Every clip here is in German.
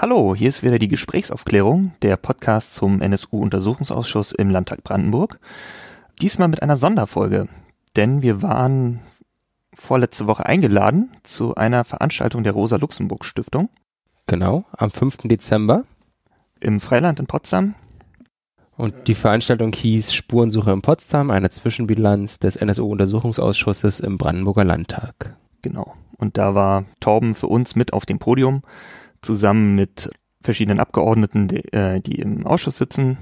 Hallo, hier ist wieder die Gesprächsaufklärung, der Podcast zum NSU-Untersuchungsausschuss im Landtag Brandenburg. Diesmal mit einer Sonderfolge, denn wir waren vorletzte Woche eingeladen zu einer Veranstaltung der Rosa-Luxemburg-Stiftung. Genau, am 5. Dezember. Im Freiland in Potsdam. Und die Veranstaltung hieß Spurensuche in Potsdam, eine Zwischenbilanz des NSU-Untersuchungsausschusses im Brandenburger Landtag. Genau. Und da war Torben für uns mit auf dem Podium, zusammen mit verschiedenen Abgeordneten, die, äh, die im Ausschuss sitzen,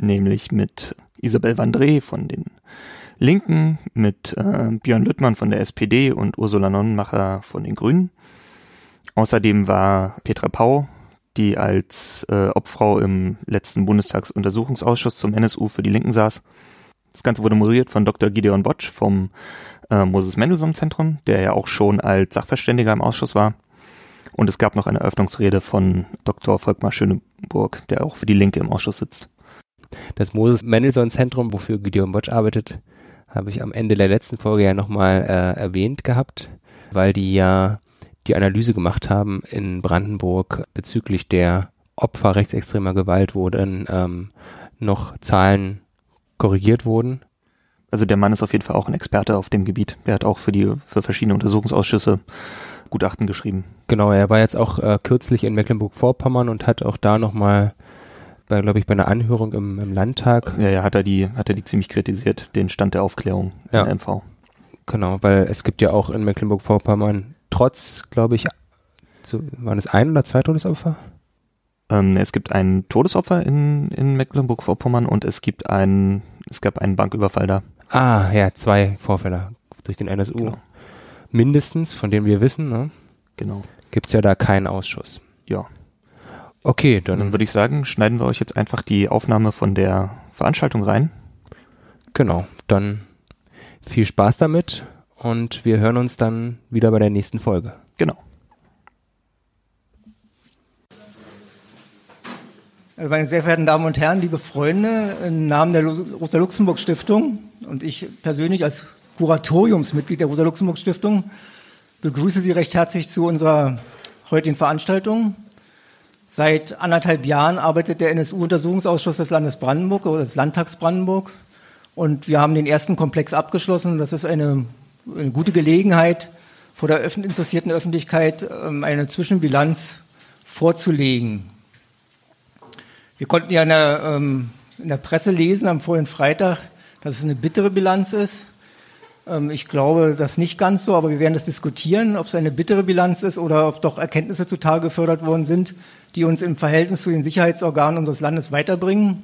nämlich mit Isabel Vandré von den Linken, mit äh, Björn Lüttmann von der SPD und Ursula Nonnenmacher von den Grünen. Außerdem war Petra Pau die als äh, Obfrau im letzten Bundestagsuntersuchungsausschuss zum NSU für die Linken saß. Das Ganze wurde moderiert von Dr. Gideon Botsch vom äh, Moses Mendelssohn Zentrum, der ja auch schon als Sachverständiger im Ausschuss war. Und es gab noch eine Eröffnungsrede von Dr. Volkmar Schöneburg, der auch für die Linke im Ausschuss sitzt. Das Moses Mendelssohn Zentrum, wofür Gideon Botsch arbeitet, habe ich am Ende der letzten Folge ja nochmal äh, erwähnt gehabt, weil die ja die Analyse gemacht haben in Brandenburg bezüglich der Opfer rechtsextremer Gewalt, wo dann ähm, noch Zahlen korrigiert wurden. Also der Mann ist auf jeden Fall auch ein Experte auf dem Gebiet. Er hat auch für die für verschiedene Untersuchungsausschüsse Gutachten geschrieben. Genau, er war jetzt auch äh, kürzlich in Mecklenburg-Vorpommern und hat auch da nochmal bei, glaube ich, bei einer Anhörung im, im, Landtag. Ja, ja, hat er die, hat er die ziemlich kritisiert, den Stand der Aufklärung ja. in MV. Genau, weil es gibt ja auch in Mecklenburg-Vorpommern trotz, glaube ich, zu, waren es ein oder zwei Todesopfer? Ähm, es gibt ein Todesopfer in, in Mecklenburg-Vorpommern und es gibt ein, es gab einen Banküberfall da. Ah, ja, zwei Vorfälle durch den NSU. Genau. Mindestens, von denen wir wissen, ne? Genau. Gibt es ja da keinen Ausschuss. Ja. Okay, dann, dann würde ich sagen, schneiden wir euch jetzt einfach die Aufnahme von der Veranstaltung rein. Genau, dann viel Spaß damit und wir hören uns dann wieder bei der nächsten Folge. Genau. Also meine sehr verehrten Damen und Herren, liebe Freunde, im Namen der Rosa-Luxemburg-Stiftung und ich persönlich als Kuratoriumsmitglied der Rosa-Luxemburg-Stiftung begrüße Sie recht herzlich zu unserer heutigen Veranstaltung. Seit anderthalb Jahren arbeitet der NSU-Untersuchungsausschuss des Landes Brandenburg oder des Landtags Brandenburg und wir haben den ersten Komplex abgeschlossen. Das ist eine eine gute Gelegenheit, vor der interessierten Öffentlichkeit ähm, eine Zwischenbilanz vorzulegen. Wir konnten ja in der, ähm, in der Presse lesen am vorigen Freitag, dass es eine bittere Bilanz ist. Ähm, ich glaube das nicht ganz so, aber wir werden das diskutieren, ob es eine bittere Bilanz ist oder ob doch Erkenntnisse zutage gefördert worden sind, die uns im Verhältnis zu den Sicherheitsorganen unseres Landes weiterbringen.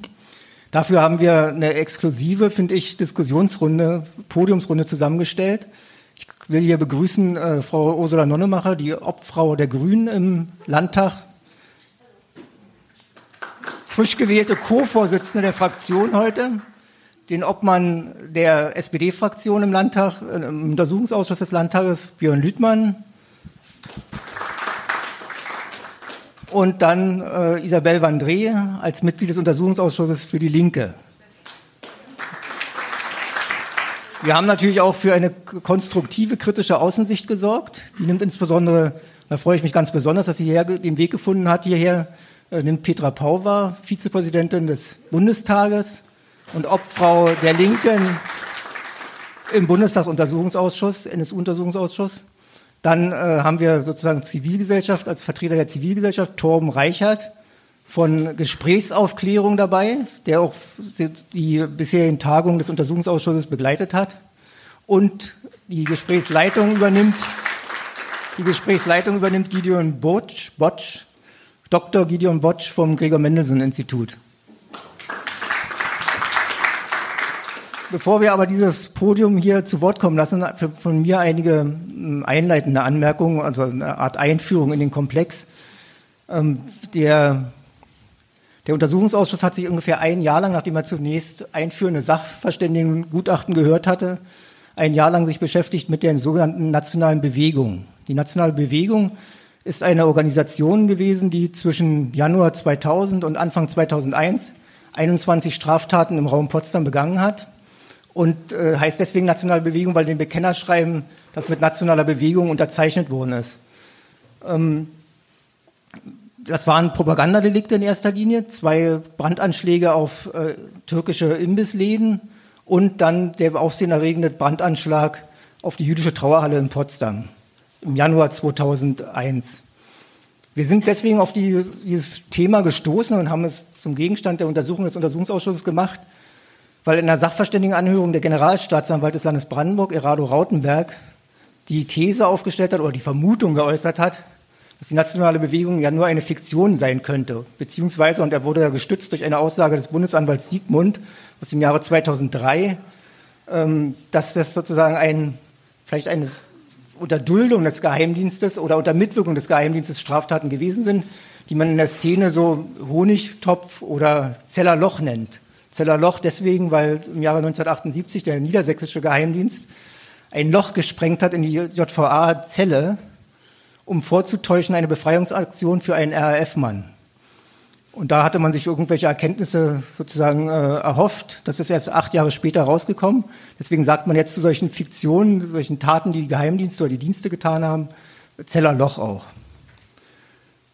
Dafür haben wir eine exklusive, finde ich, Diskussionsrunde, Podiumsrunde zusammengestellt. Ich will hier begrüßen äh, Frau Ursula Nonnemacher, die Obfrau der Grünen im Landtag, frisch gewählte Co-Vorsitzende der Fraktion heute, den Obmann der SPD-Fraktion im Landtag, äh, im Untersuchungsausschuss des Landtages, Björn Lüthmann, und dann äh, Isabel Vandré als Mitglied des Untersuchungsausschusses für die Linke. Wir haben natürlich auch für eine konstruktive, kritische Außensicht gesorgt. Die nimmt insbesondere, da freue ich mich ganz besonders, dass sie hierher den Weg gefunden hat, hierher äh, nimmt Petra Pauwer, Vizepräsidentin des Bundestages und Obfrau der Linken im Bundestagsuntersuchungsausschuss, NSU-Untersuchungsausschuss. Dann äh, haben wir sozusagen Zivilgesellschaft als Vertreter der Zivilgesellschaft, Torben Reichert von Gesprächsaufklärung dabei, der auch die bisherigen Tagungen des Untersuchungsausschusses begleitet hat und die Gesprächsleitung übernimmt. Die Gesprächsleitung übernimmt Gideon Botsch, Botsch Dr. Gideon Botsch vom Gregor Mendelssohn Institut. Bevor wir aber dieses Podium hier zu Wort kommen lassen, von mir einige hm, einleitende Anmerkungen, also eine Art Einführung in den Komplex. Ähm, der, der Untersuchungsausschuss hat sich ungefähr ein Jahr lang, nachdem er zunächst einführende Sachverständigengutachten gehört hatte, ein Jahr lang sich beschäftigt mit der sogenannten nationalen Bewegung. Die nationale Bewegung ist eine Organisation gewesen, die zwischen Januar 2000 und Anfang 2001 21 Straftaten im Raum Potsdam begangen hat und äh, heißt deswegen nationale Bewegung, weil den das waren Propagandadelikte in erster Linie, zwei Brandanschläge auf äh, türkische Imbissläden und dann der aufsehenerregende Brandanschlag auf die jüdische Trauerhalle in Potsdam im Januar 2001. Wir sind deswegen auf die, dieses Thema gestoßen und haben es zum Gegenstand der Untersuchung des Untersuchungsausschusses gemacht, weil in der Sachverständigenanhörung der Generalstaatsanwalt des Landes Brandenburg, Erado Rautenberg, die These aufgestellt hat oder die Vermutung geäußert hat, dass die nationale Bewegung ja nur eine Fiktion sein könnte, beziehungsweise, und er wurde ja gestützt durch eine Aussage des Bundesanwalts Siegmund aus dem Jahre 2003, ähm, dass das sozusagen ein, vielleicht eine unter Duldung des Geheimdienstes oder unter Mitwirkung des Geheimdienstes Straftaten gewesen sind, die man in der Szene so Honigtopf oder Zellerloch nennt. Zellerloch deswegen, weil im Jahre 1978 der niedersächsische Geheimdienst ein Loch gesprengt hat in die JVA-Zelle, um vorzutäuschen eine Befreiungsaktion für einen RAF-Mann. Und da hatte man sich irgendwelche Erkenntnisse sozusagen äh, erhofft. Das ist erst acht Jahre später rausgekommen. Deswegen sagt man jetzt zu solchen Fiktionen, zu solchen Taten, die die Geheimdienste oder die Dienste getan haben, Zellerloch auch.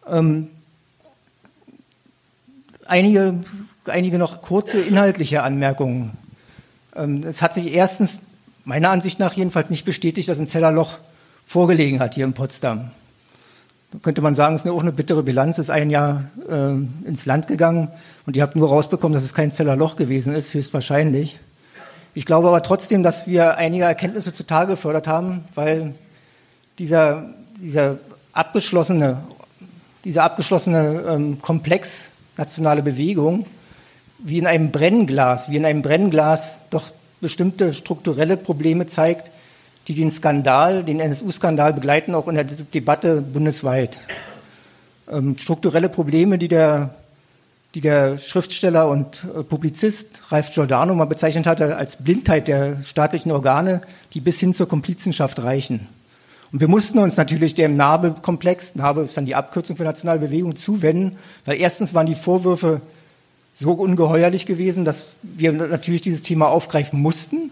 Ähm, einige, einige noch kurze inhaltliche Anmerkungen. Ähm, es hat sich erstens, meiner Ansicht nach jedenfalls, nicht bestätigt, dass ein Zellerloch vorgelegen hat hier in Potsdam könnte man sagen, es ist auch eine bittere Bilanz, ist ein Jahr äh, ins Land gegangen und ihr habt nur rausbekommen, dass es kein Zellerloch gewesen ist, höchstwahrscheinlich. Ich glaube aber trotzdem, dass wir einige Erkenntnisse zutage gefördert haben, weil dieser, dieser abgeschlossene, dieser abgeschlossene ähm, Komplex nationale Bewegung wie in einem Brennglas, wie in einem Brennglas doch bestimmte strukturelle Probleme zeigt, die den Skandal, den NSU-Skandal begleiten, auch in der Debatte bundesweit. Ähm, strukturelle Probleme, die der, die der Schriftsteller und äh, Publizist Ralf Giordano mal bezeichnet hatte als Blindheit der staatlichen Organe, die bis hin zur Komplizenschaft reichen. Und wir mussten uns natürlich dem NABE-Komplex, NABE ist dann die Abkürzung für nationale Bewegung, zuwenden, weil erstens waren die Vorwürfe so ungeheuerlich gewesen, dass wir natürlich dieses Thema aufgreifen mussten.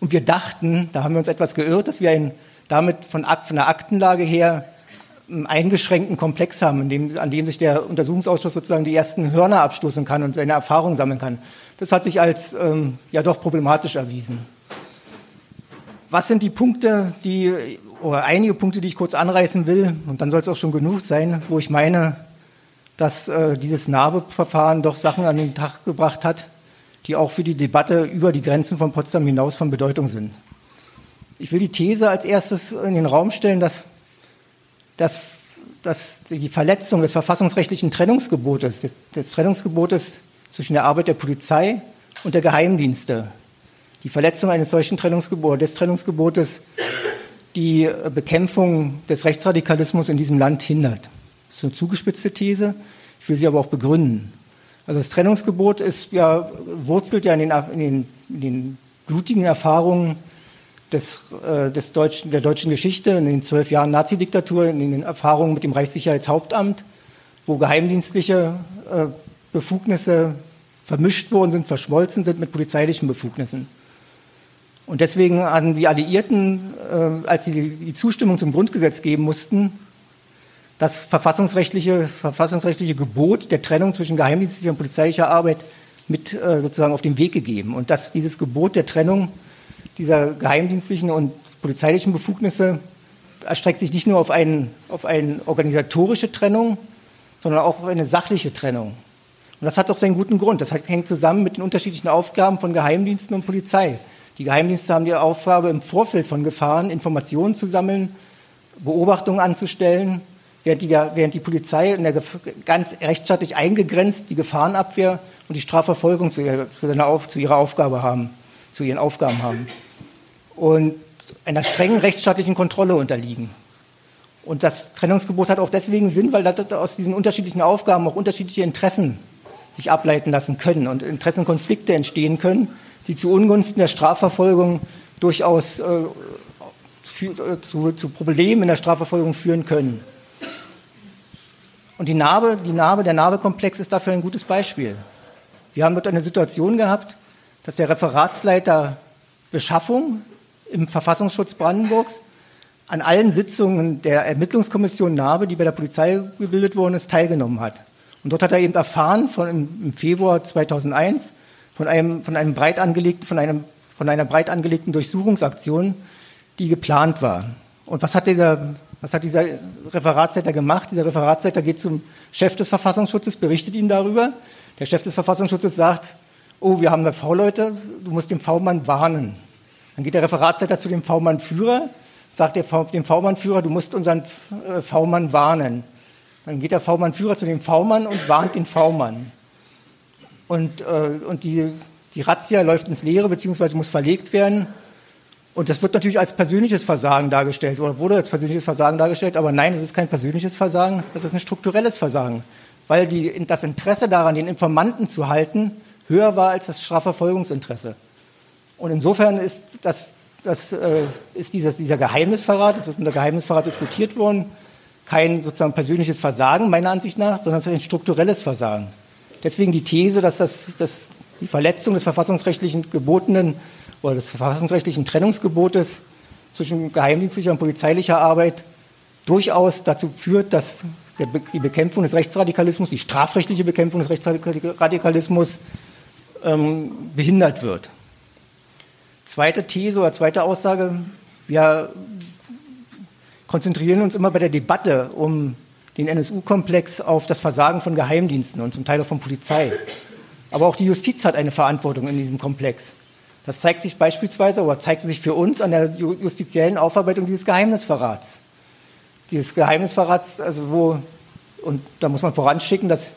Und wir dachten, da haben wir uns etwas geirrt, dass wir einen, damit von, von der Aktenlage her einen eingeschränkten Komplex haben, dem, an dem sich der Untersuchungsausschuss sozusagen die ersten Hörner abstoßen kann und seine Erfahrungen sammeln kann. Das hat sich als ähm, ja doch problematisch erwiesen. Was sind die Punkte, die oder einige Punkte, die ich kurz anreißen will, und dann soll es auch schon genug sein, wo ich meine, dass äh, dieses NABE-Verfahren doch Sachen an den Tag gebracht hat, die auch für die Debatte über die Grenzen von Potsdam hinaus von Bedeutung sind. Ich will die These als erstes in den Raum stellen, dass, dass, dass die Verletzung des verfassungsrechtlichen Trennungsgebotes, des, des Trennungsgebotes zwischen der Arbeit der Polizei und der Geheimdienste, die Verletzung eines solchen Trennungsgebotes, des Trennungsgebotes, die Bekämpfung des Rechtsradikalismus in diesem Land hindert. Das ist eine zugespitzte These. Ich will sie aber auch begründen. Also das Trennungsgebot ist ja, wurzelt ja in den, in den, in den blutigen Erfahrungen des, äh, des deutschen, der deutschen Geschichte, in den zwölf Jahren Nazidiktatur, in den Erfahrungen mit dem Reichssicherheitshauptamt, wo geheimdienstliche äh, Befugnisse vermischt worden sind, verschmolzen sind mit polizeilichen Befugnissen. Und deswegen haben die Alliierten, äh, als sie die, die Zustimmung zum Grundgesetz geben mussten, das verfassungsrechtliche, verfassungsrechtliche Gebot der Trennung zwischen geheimdienstlicher und polizeilicher Arbeit mit äh, sozusagen auf den Weg gegeben. Und dass dieses Gebot der Trennung dieser geheimdienstlichen und polizeilichen Befugnisse erstreckt sich nicht nur auf, einen, auf eine organisatorische Trennung, sondern auch auf eine sachliche Trennung. Und das hat doch seinen guten Grund. Das hängt zusammen mit den unterschiedlichen Aufgaben von Geheimdiensten und Polizei. Die Geheimdienste haben die Aufgabe, im Vorfeld von Gefahren Informationen zu sammeln, Beobachtungen anzustellen während die, während die Polizei in der ganz rechtsstaatlich eingegrenzt die Gefahrenabwehr und die Strafverfolgung zu ihrer, zu, Auf, zu ihrer Aufgabe haben, zu ihren Aufgaben haben und einer strengen rechtsstaatlichen Kontrolle unterliegen. Und das Trennungsgebot hat auch deswegen Sinn, weil aus diesen unterschiedlichen Aufgaben auch unterschiedliche Interessen sich ableiten lassen können und Interessenkonflikte entstehen können, die zu Ungunsten der Strafverfolgung durchaus äh, äh, zu, zu Problemen in der Strafverfolgung führen können. Und die Narbe, die Narbe, der Narbekomplex ist dafür ein gutes Beispiel. Wir haben dort eine Situation gehabt, dass der Referatsleiter Beschaffung im Verfassungsschutz Brandenburgs an allen Sitzungen der Ermittlungskommission NABE, die bei der Polizei gebildet worden ist, teilgenommen hat. Und dort hat er eben erfahren von im Februar 2001 von einem, von einem breit angelegten, von einem, von einer breit angelegten Durchsuchungsaktion, die geplant war. Und was hat dieser, was hat dieser Referatsleiter gemacht? Dieser Referatsleiter geht zum Chef des Verfassungsschutzes, berichtet ihm darüber. Der Chef des Verfassungsschutzes sagt, oh, wir haben da V-Leute, du musst den V-Mann warnen. Dann geht der Referatsleiter zu dem V-Mann-Führer, sagt dem V-Mann-Führer, du musst unseren äh, V-Mann warnen. Dann geht der V-Mann-Führer zu dem V-Mann und warnt den V-Mann. Und, äh, und die, die Razzia läuft ins Leere, beziehungsweise muss verlegt werden. Und das wird natürlich als persönliches Versagen dargestellt oder wurde als persönliches Versagen dargestellt, aber nein, es ist kein persönliches Versagen, das ist ein strukturelles Versagen, weil die, das Interesse daran, den Informanten zu halten, höher war als das Strafverfolgungsinteresse. Und insofern ist, das, das, äh, ist dieses, dieser Geheimnisverrat, das ist unter Geheimnisverrat diskutiert worden, kein sozusagen persönliches Versagen meiner Ansicht nach, sondern es ist ein strukturelles Versagen. Deswegen die These, dass, das, dass die Verletzung des verfassungsrechtlichen gebotenen oder des verfassungsrechtlichen Trennungsgebotes zwischen geheimdienstlicher und polizeilicher Arbeit durchaus dazu führt, dass die Bekämpfung des Rechtsradikalismus, die strafrechtliche Bekämpfung des Rechtsradikalismus ähm, behindert wird. Zweite These oder zweite Aussage, wir konzentrieren uns immer bei der Debatte um den NSU-Komplex auf das Versagen von Geheimdiensten und zum Teil auch von Polizei. Aber auch die Justiz hat eine Verantwortung in diesem Komplex. Das zeigt sich beispielsweise oder zeigte sich für uns an der justiziellen Aufarbeitung dieses Geheimnisverrats. Dieses Geheimnisverrats, also wo, und da muss man voranschicken, dass,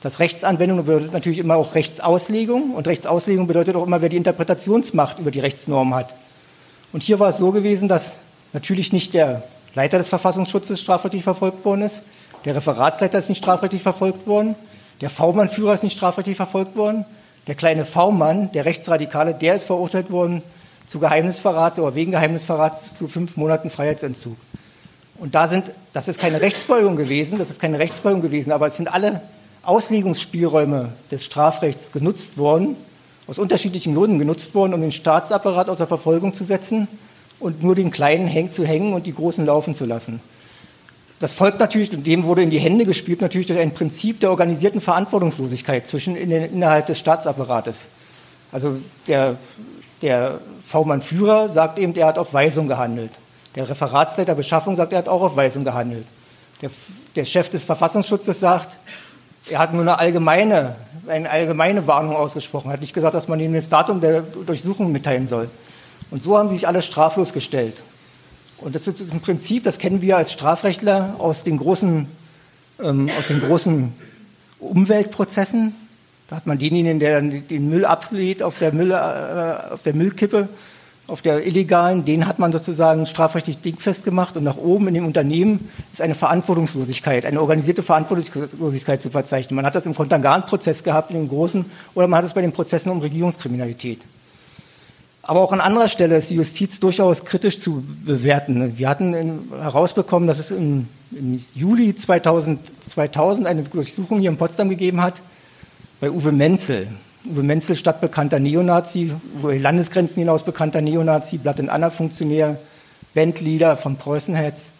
dass Rechtsanwendung bedeutet natürlich immer auch Rechtsauslegung und Rechtsauslegung bedeutet auch immer, wer die Interpretationsmacht über die Rechtsnorm hat. Und hier war es so gewesen, dass natürlich nicht der Leiter des Verfassungsschutzes strafrechtlich verfolgt worden ist, der Referatsleiter ist nicht strafrechtlich verfolgt worden, der V-Mann-Führer ist nicht strafrechtlich verfolgt worden, der kleine V-Mann, der Rechtsradikale, der ist verurteilt worden zu Geheimnisverrats oder wegen Geheimnisverrats zu fünf Monaten Freiheitsentzug. Und da sind, das ist keine Rechtsbeugung gewesen, das ist keine Rechtsbeugung gewesen, aber es sind alle Auslegungsspielräume des Strafrechts genutzt worden, aus unterschiedlichen Gründen genutzt worden, um den Staatsapparat außer Verfolgung zu setzen und nur den Kleinen zu hängen und die Großen laufen zu lassen. Das folgt natürlich, dem wurde in die Hände gespielt, natürlich durch ein Prinzip der organisierten Verantwortungslosigkeit zwischen in den, innerhalb des Staatsapparates. Also der, der V-Mann-Führer sagt eben, er hat auf Weisung gehandelt. Der Referatsleiter Beschaffung sagt, er hat auch auf Weisung gehandelt. Der, der Chef des Verfassungsschutzes sagt, er hat nur eine allgemeine, eine allgemeine Warnung ausgesprochen, hat nicht gesagt, dass man ihm das Datum der Durchsuchung mitteilen soll. Und so haben sie sich alle straflos gestellt. Und das ist ein Prinzip, das kennen wir als Strafrechtler aus den großen, ähm, aus den großen Umweltprozessen. Da hat man denjenigen, der den Müll ablädt auf der, äh, auf der Müllkippe, auf der illegalen, den hat man sozusagen strafrechtlich dingfest gemacht. Und nach oben in dem Unternehmen ist eine Verantwortungslosigkeit, eine organisierte Verantwortungslosigkeit zu verzeichnen. Man hat das im Kontergan-Prozess gehabt, in dem großen, oder man hat es bei den Prozessen um Regierungskriminalität. Aber auch an anderer Stelle ist die Justiz durchaus kritisch zu bewerten. Wir hatten herausbekommen, dass es im, im Juli 2000, 2000, eine Durchsuchung hier in Potsdam gegeben hat bei Uwe Menzel. Uwe Menzel, stadtbekannter Neonazi, über die Landesgrenzen hinaus bekannter Neonazi, Blatt- und Anna-Funktionär, Bandleader von Preußenhetz.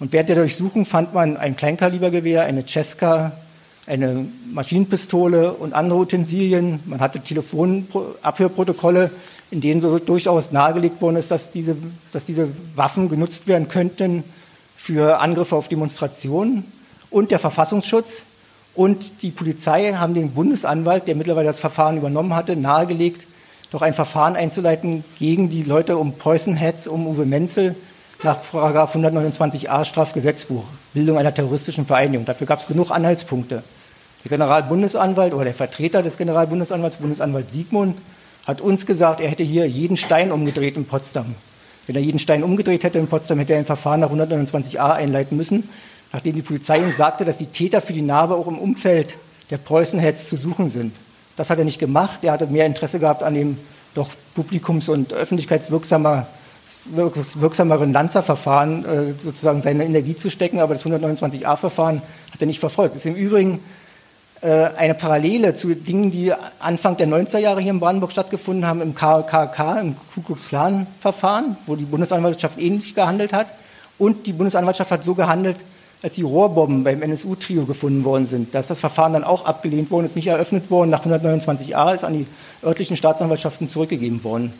Und während der Durchsuchung fand man ein Kleinkalibergewehr, eine Cesca, eine Maschinenpistole und andere Utensilien. Man hatte Telefonabhörprotokolle in denen so durchaus nahegelegt worden ist, dass diese, dass diese Waffen genutzt werden könnten für Angriffe auf Demonstrationen. Und der Verfassungsschutz und die Polizei haben den Bundesanwalt, der mittlerweile das Verfahren übernommen hatte, nahegelegt, doch ein Verfahren einzuleiten gegen die Leute um Preußenhetz, um Uwe Menzel nach 129a Strafgesetzbuch, Bildung einer terroristischen Vereinigung. Dafür gab es genug Anhaltspunkte. Der Generalbundesanwalt oder der Vertreter des Generalbundesanwalts, Bundesanwalt Siegmund, hat uns gesagt, er hätte hier jeden Stein umgedreht in Potsdam. Wenn er jeden Stein umgedreht hätte in Potsdam, hätte er ein Verfahren nach 129a einleiten müssen, nachdem die Polizei ihm sagte, dass die Täter für die Narbe auch im Umfeld der Preußenhetz zu suchen sind. Das hat er nicht gemacht. Er hatte mehr Interesse gehabt an dem doch publikums- und öffentlichkeitswirksameren Lanzerverfahren äh, sozusagen seine Energie zu stecken, aber das 129a-Verfahren hat er nicht verfolgt. Das ist im Übrigen eine Parallele zu Dingen, die Anfang der 90er Jahre hier in Brandenburg stattgefunden haben, im KKK, im Ku Klux Klan-Verfahren, wo die Bundesanwaltschaft ähnlich gehandelt hat. Und die Bundesanwaltschaft hat so gehandelt, als die Rohrbomben beim NSU-Trio gefunden worden sind. Da ist das Verfahren dann auch abgelehnt worden, ist nicht eröffnet worden. Nach 129a ist an die örtlichen Staatsanwaltschaften zurückgegeben worden.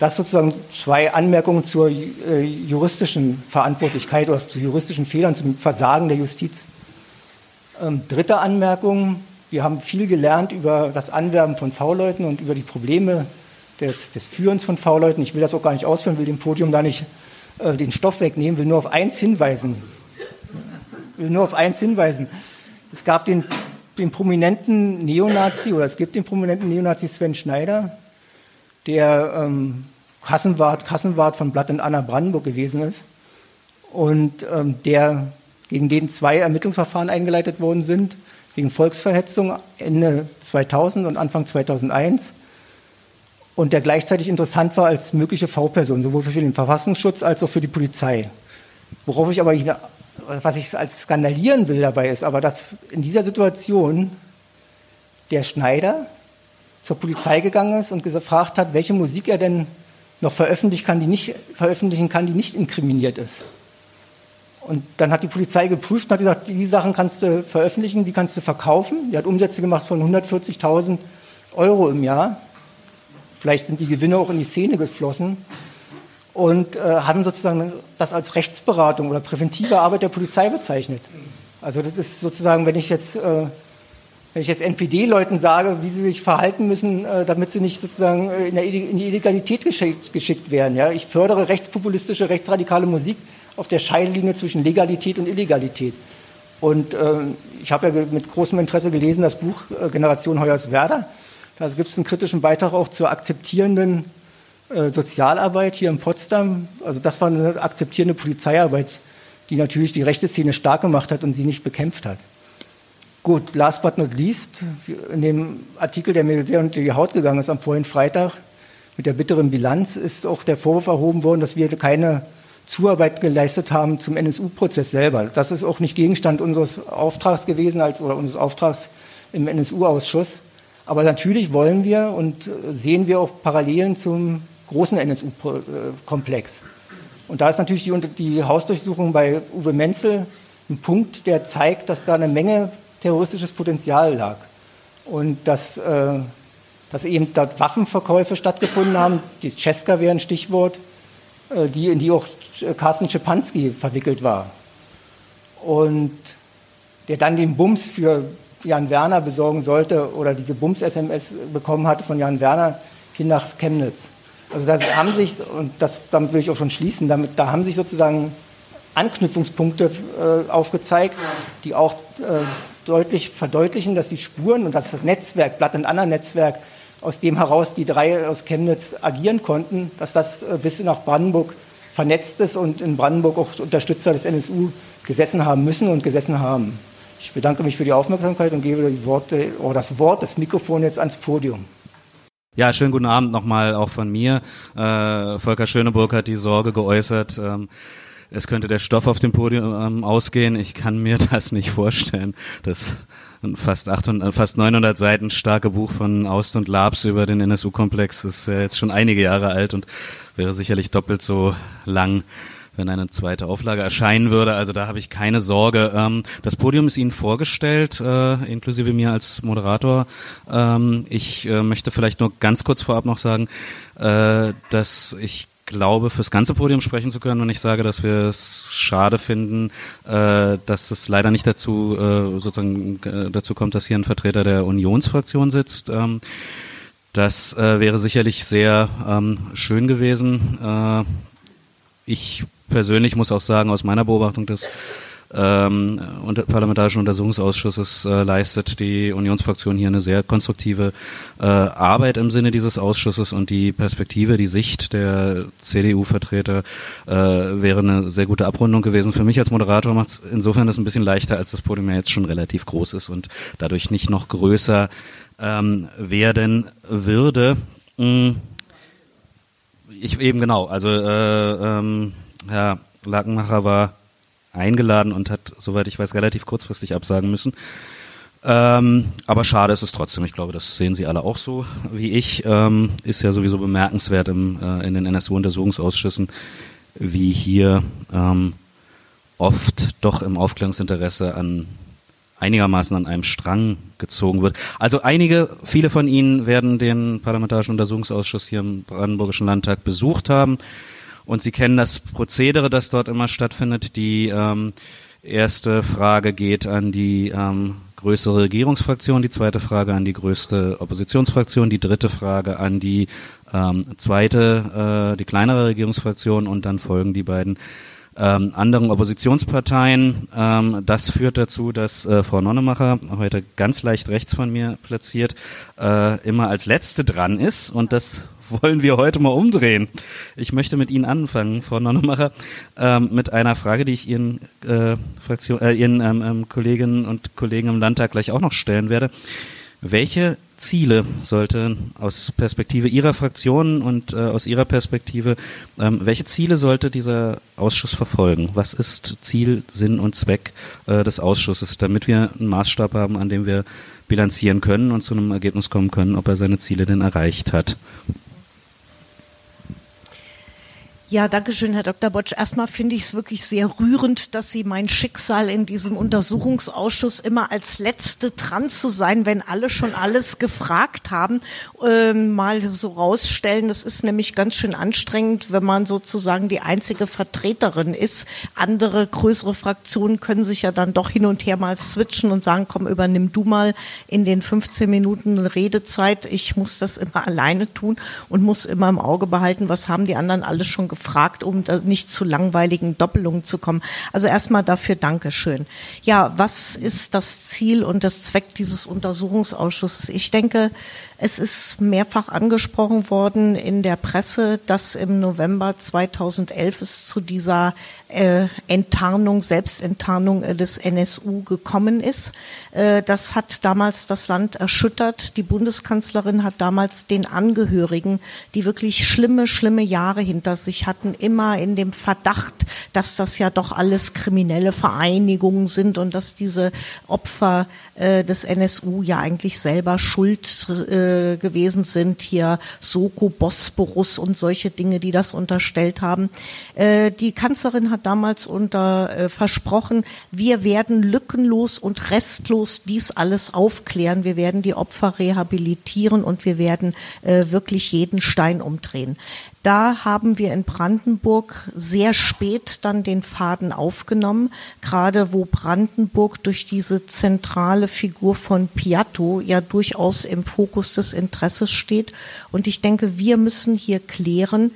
Das sozusagen zwei Anmerkungen zur äh, juristischen Verantwortlichkeit oder zu juristischen Fehlern, zum Versagen der Justiz. Ähm, dritte Anmerkung. Wir haben viel gelernt über das Anwerben von V-Leuten und über die Probleme des, des Führens von V-Leuten. Ich will das auch gar nicht ausführen, will dem Podium da nicht äh, den Stoff wegnehmen, will nur auf eins hinweisen will nur auf eins hinweisen. Es gab den, den prominenten Neonazi, oder es gibt den prominenten Neonazi Sven Schneider, der ähm, Kassenwart, Kassenwart von Blatt und Anna Brandenburg gewesen ist und ähm, der gegen den zwei Ermittlungsverfahren eingeleitet worden sind, wegen Volksverhetzung Ende 2000 und Anfang 2001 und der gleichzeitig interessant war als mögliche V-Person, sowohl für den Verfassungsschutz als auch für die Polizei. Worauf ich aber was ich als skandalieren will dabei ist, aber dass in dieser Situation der Schneider zur Polizei gegangen ist und gefragt hat, welche Musik er denn noch veröffentlichen kann, die nicht, veröffentlichen kann, die nicht inkriminiert ist. Und dann hat die Polizei geprüft und hat gesagt, die Sachen kannst du veröffentlichen, die kannst du verkaufen. Die hat Umsätze gemacht von 140.000 Euro im Jahr. Vielleicht sind die Gewinne auch in die Szene geflossen und äh, haben sozusagen das als Rechtsberatung oder präventive Arbeit der Polizei bezeichnet. Also das ist sozusagen, wenn ich jetzt, äh, jetzt NPD-Leuten sage, wie sie sich verhalten müssen, äh, damit sie nicht sozusagen äh, in, der, in die Illegalität geschickt, geschickt werden. Ja? Ich fördere rechtspopulistische, rechtsradikale Musik auf der Scheidelinie zwischen Legalität und Illegalität. Und äh, ich habe ja mit großem Interesse gelesen das Buch äh, Generation Hoyerswerda. Da gibt es einen kritischen Beitrag auch zur akzeptierenden äh, Sozialarbeit hier in Potsdam. Also das war eine akzeptierende Polizeiarbeit, die natürlich die rechte Szene stark gemacht hat und sie nicht bekämpft hat. Gut, last but not least, in dem Artikel, der mir sehr unter die Haut gegangen ist am vorigen Freitag, mit der bitteren Bilanz, ist auch der Vorwurf erhoben worden, dass wir keine Zuarbeit geleistet haben zum NSU-Prozess selber. Das ist auch nicht Gegenstand unseres Auftrags gewesen als, oder unseres Auftrags im NSU-Ausschuss. Aber natürlich wollen wir und sehen wir auch Parallelen zum großen NSU-Komplex. Und da ist natürlich die, die Hausdurchsuchung bei Uwe Menzel ein Punkt, der zeigt, dass da eine Menge terroristisches Potenzial lag. Und dass, äh, dass eben dort Waffenverkäufe stattgefunden haben, die Cesca wäre ein Stichwort, äh, die, in die auch Carsten Schepanski verwickelt war. Und der dann den Bums für Jan Werner besorgen sollte oder diese Bums-SMS bekommen hatte von Jan Werner hin nach Chemnitz. Also da haben sich, und das, damit will ich auch schon schließen, damit, da haben sich sozusagen Anknüpfungspunkte äh, aufgezeigt, die auch äh, deutlich verdeutlichen, dass die Spuren und dass das Netzwerk, Blatt und Anna Netzwerk, aus dem heraus die drei aus Chemnitz agieren konnten, dass das äh, bis nach Brandenburg vernetzt ist und in Brandenburg auch Unterstützer des NSU gesessen haben müssen und gesessen haben. Ich bedanke mich für die Aufmerksamkeit und gebe Worte, oder das Wort, das Mikrofon jetzt ans Podium. Ja, schönen guten Abend nochmal auch von mir. Äh, Volker Schöneburg hat die Sorge geäußert, ähm, es könnte der Stoff auf dem Podium ähm, ausgehen. Ich kann mir das nicht vorstellen. Das fast 800, fast 900 Seiten starke Buch von Aust und Labs über den NSU-Komplex ist ja jetzt schon einige Jahre alt und wäre sicherlich doppelt so lang wenn eine zweite Auflage erscheinen würde. Also da habe ich keine Sorge. Ähm, das Podium ist Ihnen vorgestellt, äh, inklusive mir als Moderator. Ähm, ich äh, möchte vielleicht nur ganz kurz vorab noch sagen, äh, dass ich glaube, fürs ganze Podium sprechen zu können, wenn ich sage, dass wir es schade finden, äh, dass es leider nicht dazu äh, sozusagen äh, dazu kommt, dass hier ein Vertreter der Unionsfraktion sitzt. Ähm, das äh, wäre sicherlich sehr ähm, schön gewesen. Äh, ich persönlich muss auch sagen, aus meiner Beobachtung des ähm, Parlamentarischen Untersuchungsausschusses äh, leistet die Unionsfraktion hier eine sehr konstruktive äh, Arbeit im Sinne dieses Ausschusses und die Perspektive, die Sicht der CDU-Vertreter äh, wäre eine sehr gute Abrundung gewesen. Für mich als Moderator macht es insofern das ein bisschen leichter, als das Podium ja jetzt schon relativ groß ist und dadurch nicht noch größer ähm, werden würde. Hm. Ich eben genau, also äh, ähm, Herr Lakenmacher war eingeladen und hat, soweit ich weiß, relativ kurzfristig absagen müssen. Ähm, aber schade ist es trotzdem. Ich glaube, das sehen Sie alle auch so wie ich. Ähm, ist ja sowieso bemerkenswert im, äh, in den NSU-Untersuchungsausschüssen wie hier ähm, oft doch im Aufklärungsinteresse an einigermaßen an einem Strang gezogen wird. Also einige, viele von Ihnen werden den Parlamentarischen Untersuchungsausschuss hier im Brandenburgischen Landtag besucht haben und Sie kennen das Prozedere, das dort immer stattfindet. Die ähm, erste Frage geht an die ähm, größere Regierungsfraktion, die zweite Frage an die größte Oppositionsfraktion, die dritte Frage an die ähm, zweite, äh, die kleinere Regierungsfraktion und dann folgen die beiden ähm, anderen Oppositionsparteien. Ähm, das führt dazu, dass äh, Frau Nonnemacher heute ganz leicht rechts von mir platziert äh, immer als letzte dran ist und das wollen wir heute mal umdrehen. Ich möchte mit Ihnen anfangen, Frau Nonnemacher, ähm, mit einer Frage, die ich Ihren, äh, Fraktion, äh, Ihren ähm, ähm, Kolleginnen und Kollegen im Landtag gleich auch noch stellen werde. Welche Ziele sollte aus Perspektive Ihrer Fraktion und äh, aus Ihrer Perspektive, ähm, welche Ziele sollte dieser Ausschuss verfolgen? Was ist Ziel, Sinn und Zweck äh, des Ausschusses, damit wir einen Maßstab haben, an dem wir bilanzieren können und zu einem Ergebnis kommen können, ob er seine Ziele denn erreicht hat? Ja, danke schön, Herr Dr. Botsch. Erstmal finde ich es wirklich sehr rührend, dass Sie mein Schicksal in diesem Untersuchungsausschuss immer als Letzte dran zu sein, wenn alle schon alles gefragt haben, äh, mal so rausstellen. Das ist nämlich ganz schön anstrengend, wenn man sozusagen die einzige Vertreterin ist. Andere größere Fraktionen können sich ja dann doch hin und her mal switchen und sagen, komm, übernimm du mal in den 15 Minuten Redezeit. Ich muss das immer alleine tun und muss immer im Auge behalten, was haben die anderen alles schon gefragt gefragt, um nicht zu langweiligen Doppelungen zu kommen. Also erstmal dafür Dankeschön. Ja, was ist das Ziel und das Zweck dieses Untersuchungsausschusses? Ich denke, es ist mehrfach angesprochen worden in der Presse, dass im November 2011 es zu dieser äh, Enttarnung, Selbstenttarnung äh, des NSU gekommen ist. Äh, das hat damals das Land erschüttert. Die Bundeskanzlerin hat damals den Angehörigen, die wirklich schlimme, schlimme Jahre hinter sich hatten, immer in dem Verdacht, dass das ja doch alles kriminelle Vereinigungen sind und dass diese Opfer äh, des NSU ja eigentlich selber schuld äh, gewesen sind. Hier Soko, Bosporus und solche Dinge, die das unterstellt haben. Äh, die Kanzlerin hat damals unter äh, versprochen, wir werden lückenlos und restlos dies alles aufklären. Wir werden die Opfer rehabilitieren und wir werden äh, wirklich jeden Stein umdrehen. Da haben wir in Brandenburg sehr spät dann den Faden aufgenommen, gerade wo Brandenburg durch diese zentrale Figur von Piatto ja durchaus im Fokus des Interesses steht. Und ich denke, wir müssen hier klären,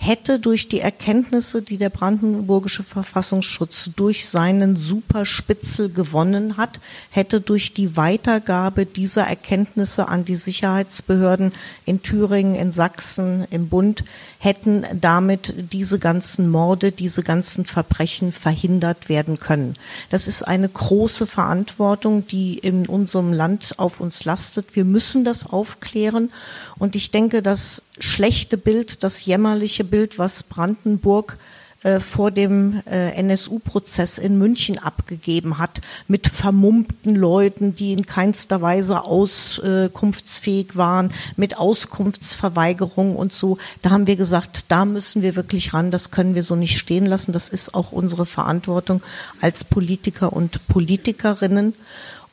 hätte durch die Erkenntnisse, die der brandenburgische Verfassungsschutz durch seinen Superspitzel gewonnen hat, hätte durch die Weitergabe dieser Erkenntnisse an die Sicherheitsbehörden in Thüringen, in Sachsen, im Bund, hätten damit diese ganzen Morde, diese ganzen Verbrechen verhindert werden können. Das ist eine große Verantwortung, die in unserem Land auf uns lastet. Wir müssen das aufklären. Und ich denke, das schlechte Bild, das jämmerliche Bild, was Brandenburg äh, vor dem äh, NSU-Prozess in München abgegeben hat, mit vermummten Leuten, die in keinster Weise auskunftsfähig waren, mit Auskunftsverweigerung und so. Da haben wir gesagt, da müssen wir wirklich ran, das können wir so nicht stehen lassen. Das ist auch unsere Verantwortung als Politiker und Politikerinnen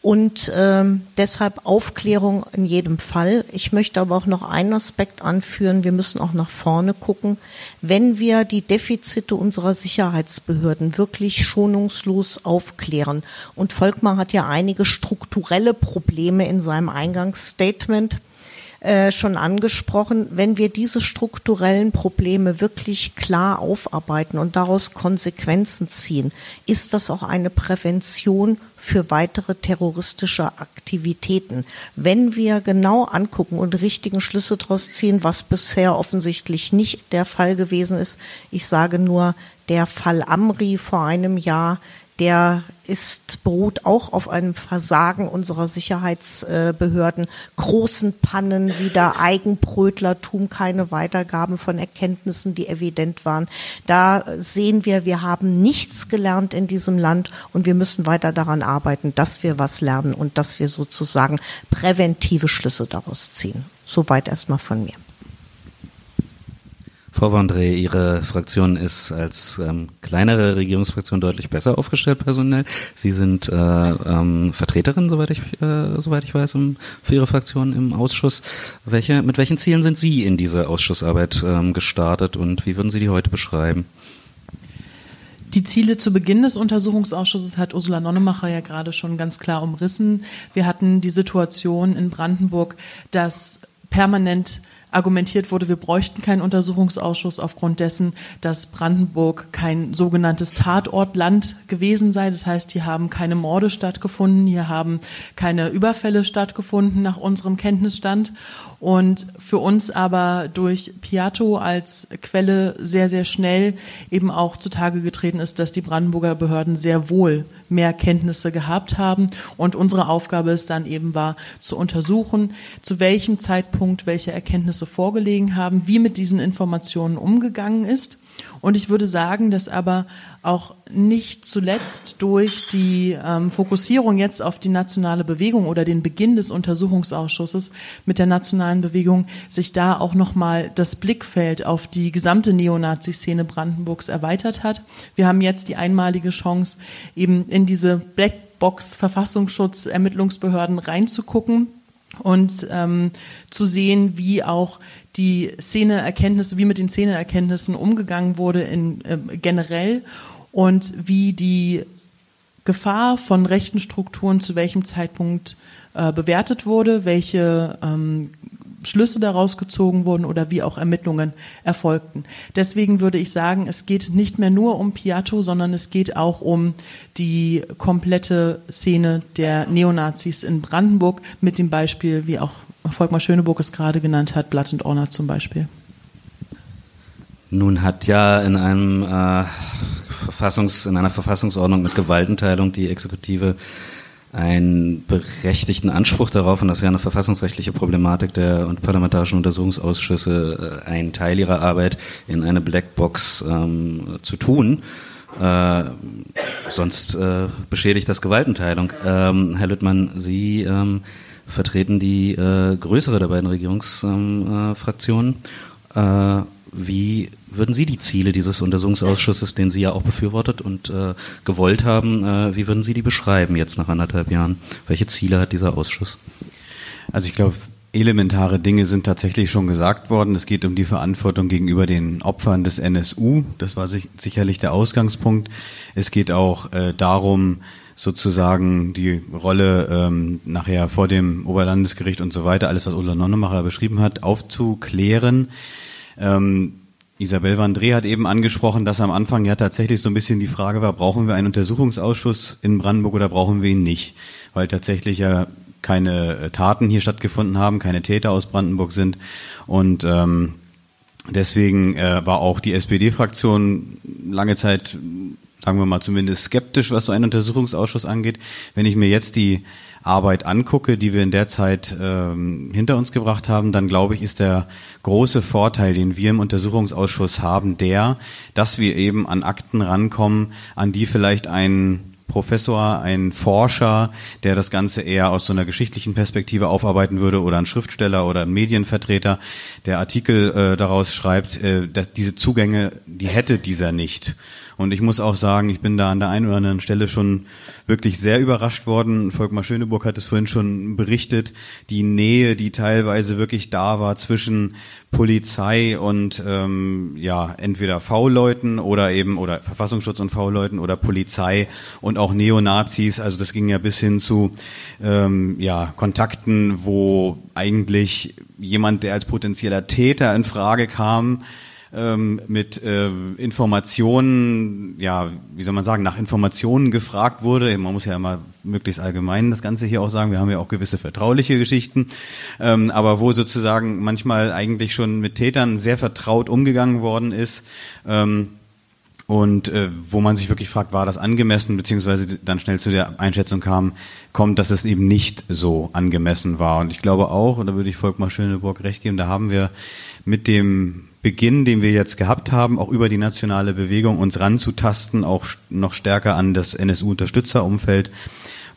und ähm, deshalb Aufklärung in jedem Fall. Ich möchte aber auch noch einen Aspekt anführen. Wir müssen auch nach vorne gucken. Wenn wir die Defizite unserer Sicherheitsbehörden wirklich schonungslos aufklären, und Volkmar hat ja einige strukturelle Probleme in seinem Eingangsstatement, äh, schon angesprochen, wenn wir diese strukturellen Probleme wirklich klar aufarbeiten und daraus Konsequenzen ziehen, ist das auch eine Prävention für weitere terroristische Aktivitäten. Wenn wir genau angucken und richtigen Schlüsse daraus ziehen, was bisher offensichtlich nicht der Fall gewesen ist, ich sage nur der Fall Amri vor einem Jahr, der ist, beruht auch auf einem Versagen unserer Sicherheitsbehörden, großen Pannen wie der Eigenbrötlertum, keine Weitergaben von Erkenntnissen, die evident waren. Da sehen wir, wir haben nichts gelernt in diesem Land und wir müssen weiter daran arbeiten, dass wir was lernen und dass wir sozusagen präventive Schlüsse daraus ziehen. Soweit erstmal von mir. Frau Vandré, Ihre Fraktion ist als ähm, kleinere Regierungsfraktion deutlich besser aufgestellt personell. Sie sind äh, ähm, Vertreterin, soweit ich, äh, soweit ich weiß, im, für Ihre Fraktion im Ausschuss. Welche, mit welchen Zielen sind Sie in diese Ausschussarbeit ähm, gestartet und wie würden Sie die heute beschreiben? Die Ziele zu Beginn des Untersuchungsausschusses hat Ursula Nonnemacher ja gerade schon ganz klar umrissen. Wir hatten die Situation in Brandenburg, dass permanent argumentiert wurde, wir bräuchten keinen Untersuchungsausschuss aufgrund dessen, dass Brandenburg kein sogenanntes Tatortland gewesen sei. Das heißt, hier haben keine Morde stattgefunden, hier haben keine Überfälle stattgefunden nach unserem Kenntnisstand und für uns aber durch Piatto als Quelle sehr, sehr schnell eben auch zutage getreten ist, dass die Brandenburger Behörden sehr wohl mehr Kenntnisse gehabt haben und unsere Aufgabe es dann eben war, zu untersuchen, zu welchem Zeitpunkt welche Erkenntnisse vorgelegen haben, wie mit diesen Informationen umgegangen ist und ich würde sagen, dass aber auch nicht zuletzt durch die ähm, Fokussierung jetzt auf die nationale Bewegung oder den Beginn des Untersuchungsausschusses mit der nationalen Bewegung sich da auch nochmal das Blickfeld auf die gesamte Neonazi-Szene Brandenburgs erweitert hat. Wir haben jetzt die einmalige Chance, eben in diese Blackbox Verfassungsschutz Ermittlungsbehörden reinzugucken und ähm, zu sehen, wie auch die Szeneerkenntnisse, wie mit den Szeneerkenntnissen umgegangen wurde in, äh, generell und wie die Gefahr von rechten Strukturen zu welchem Zeitpunkt äh, bewertet wurde, welche ähm, Schlüsse daraus gezogen wurden oder wie auch Ermittlungen erfolgten. Deswegen würde ich sagen, es geht nicht mehr nur um Piatto, sondern es geht auch um die komplette Szene der Neonazis in Brandenburg mit dem Beispiel, wie auch Volkmar Schöneburg es gerade genannt hat, Blood and Honor zum Beispiel. Nun hat ja in einem äh, Verfassungs, in einer Verfassungsordnung mit Gewaltenteilung die Exekutive einen berechtigten Anspruch darauf, und das ist ja eine verfassungsrechtliche Problematik der und parlamentarischen Untersuchungsausschüsse, äh, einen Teil ihrer Arbeit in eine Blackbox ähm, zu tun. Äh, sonst äh, beschädigt das Gewaltenteilung. Ähm, Herr Lüttmann, Sie ähm, vertreten die äh, größere der beiden Regierungsfraktionen. Wie würden Sie die Ziele dieses Untersuchungsausschusses, den Sie ja auch befürwortet und äh, gewollt haben, äh, wie würden Sie die beschreiben jetzt nach anderthalb Jahren? Welche Ziele hat dieser Ausschuss? Also ich glaube, elementare Dinge sind tatsächlich schon gesagt worden. Es geht um die Verantwortung gegenüber den Opfern des NSU. Das war sich, sicherlich der Ausgangspunkt. Es geht auch äh, darum, sozusagen die Rolle ähm, nachher vor dem Oberlandesgericht und so weiter, alles was Ulla Nonnemacher beschrieben hat, aufzuklären. Ähm, Isabel Vandré hat eben angesprochen, dass am Anfang ja tatsächlich so ein bisschen die Frage war, brauchen wir einen Untersuchungsausschuss in Brandenburg oder brauchen wir ihn nicht? Weil tatsächlich ja keine äh, Taten hier stattgefunden haben, keine Täter aus Brandenburg sind. Und ähm, deswegen äh, war auch die SPD-Fraktion lange Zeit, sagen wir mal zumindest skeptisch, was so einen Untersuchungsausschuss angeht. Wenn ich mir jetzt die Arbeit angucke, die wir in der Zeit ähm, hinter uns gebracht haben, dann glaube ich, ist der große Vorteil, den wir im Untersuchungsausschuss haben, der, dass wir eben an Akten rankommen, an die vielleicht ein Professor, ein Forscher, der das Ganze eher aus so einer geschichtlichen Perspektive aufarbeiten würde oder ein Schriftsteller oder ein Medienvertreter, der Artikel äh, daraus schreibt, äh, dass diese Zugänge, die hätte dieser nicht. Und ich muss auch sagen, ich bin da an der einen oder anderen Stelle schon wirklich sehr überrascht worden. Volkmar Schöneburg hat es vorhin schon berichtet, die Nähe, die teilweise wirklich da war zwischen Polizei und ähm, ja entweder V-Leuten oder eben oder Verfassungsschutz und V-Leuten oder Polizei und auch Neonazis. Also das ging ja bis hin zu ähm, ja Kontakten, wo eigentlich jemand, der als potenzieller Täter in Frage kam, ähm, mit äh, Informationen, ja, wie soll man sagen, nach Informationen gefragt wurde. Man muss ja immer möglichst allgemein das Ganze hier auch sagen. Wir haben ja auch gewisse vertrauliche Geschichten, ähm, aber wo sozusagen manchmal eigentlich schon mit Tätern sehr vertraut umgegangen worden ist. Ähm, und äh, wo man sich wirklich fragt, war das angemessen, beziehungsweise dann schnell zu der Einschätzung kam, kommt, dass es eben nicht so angemessen war. Und ich glaube auch, und da würde ich Volkmar Schöneburg recht geben, da haben wir mit dem Beginn, den wir jetzt gehabt haben, auch über die nationale Bewegung uns ranzutasten, auch noch stärker an das NSU-Unterstützerumfeld,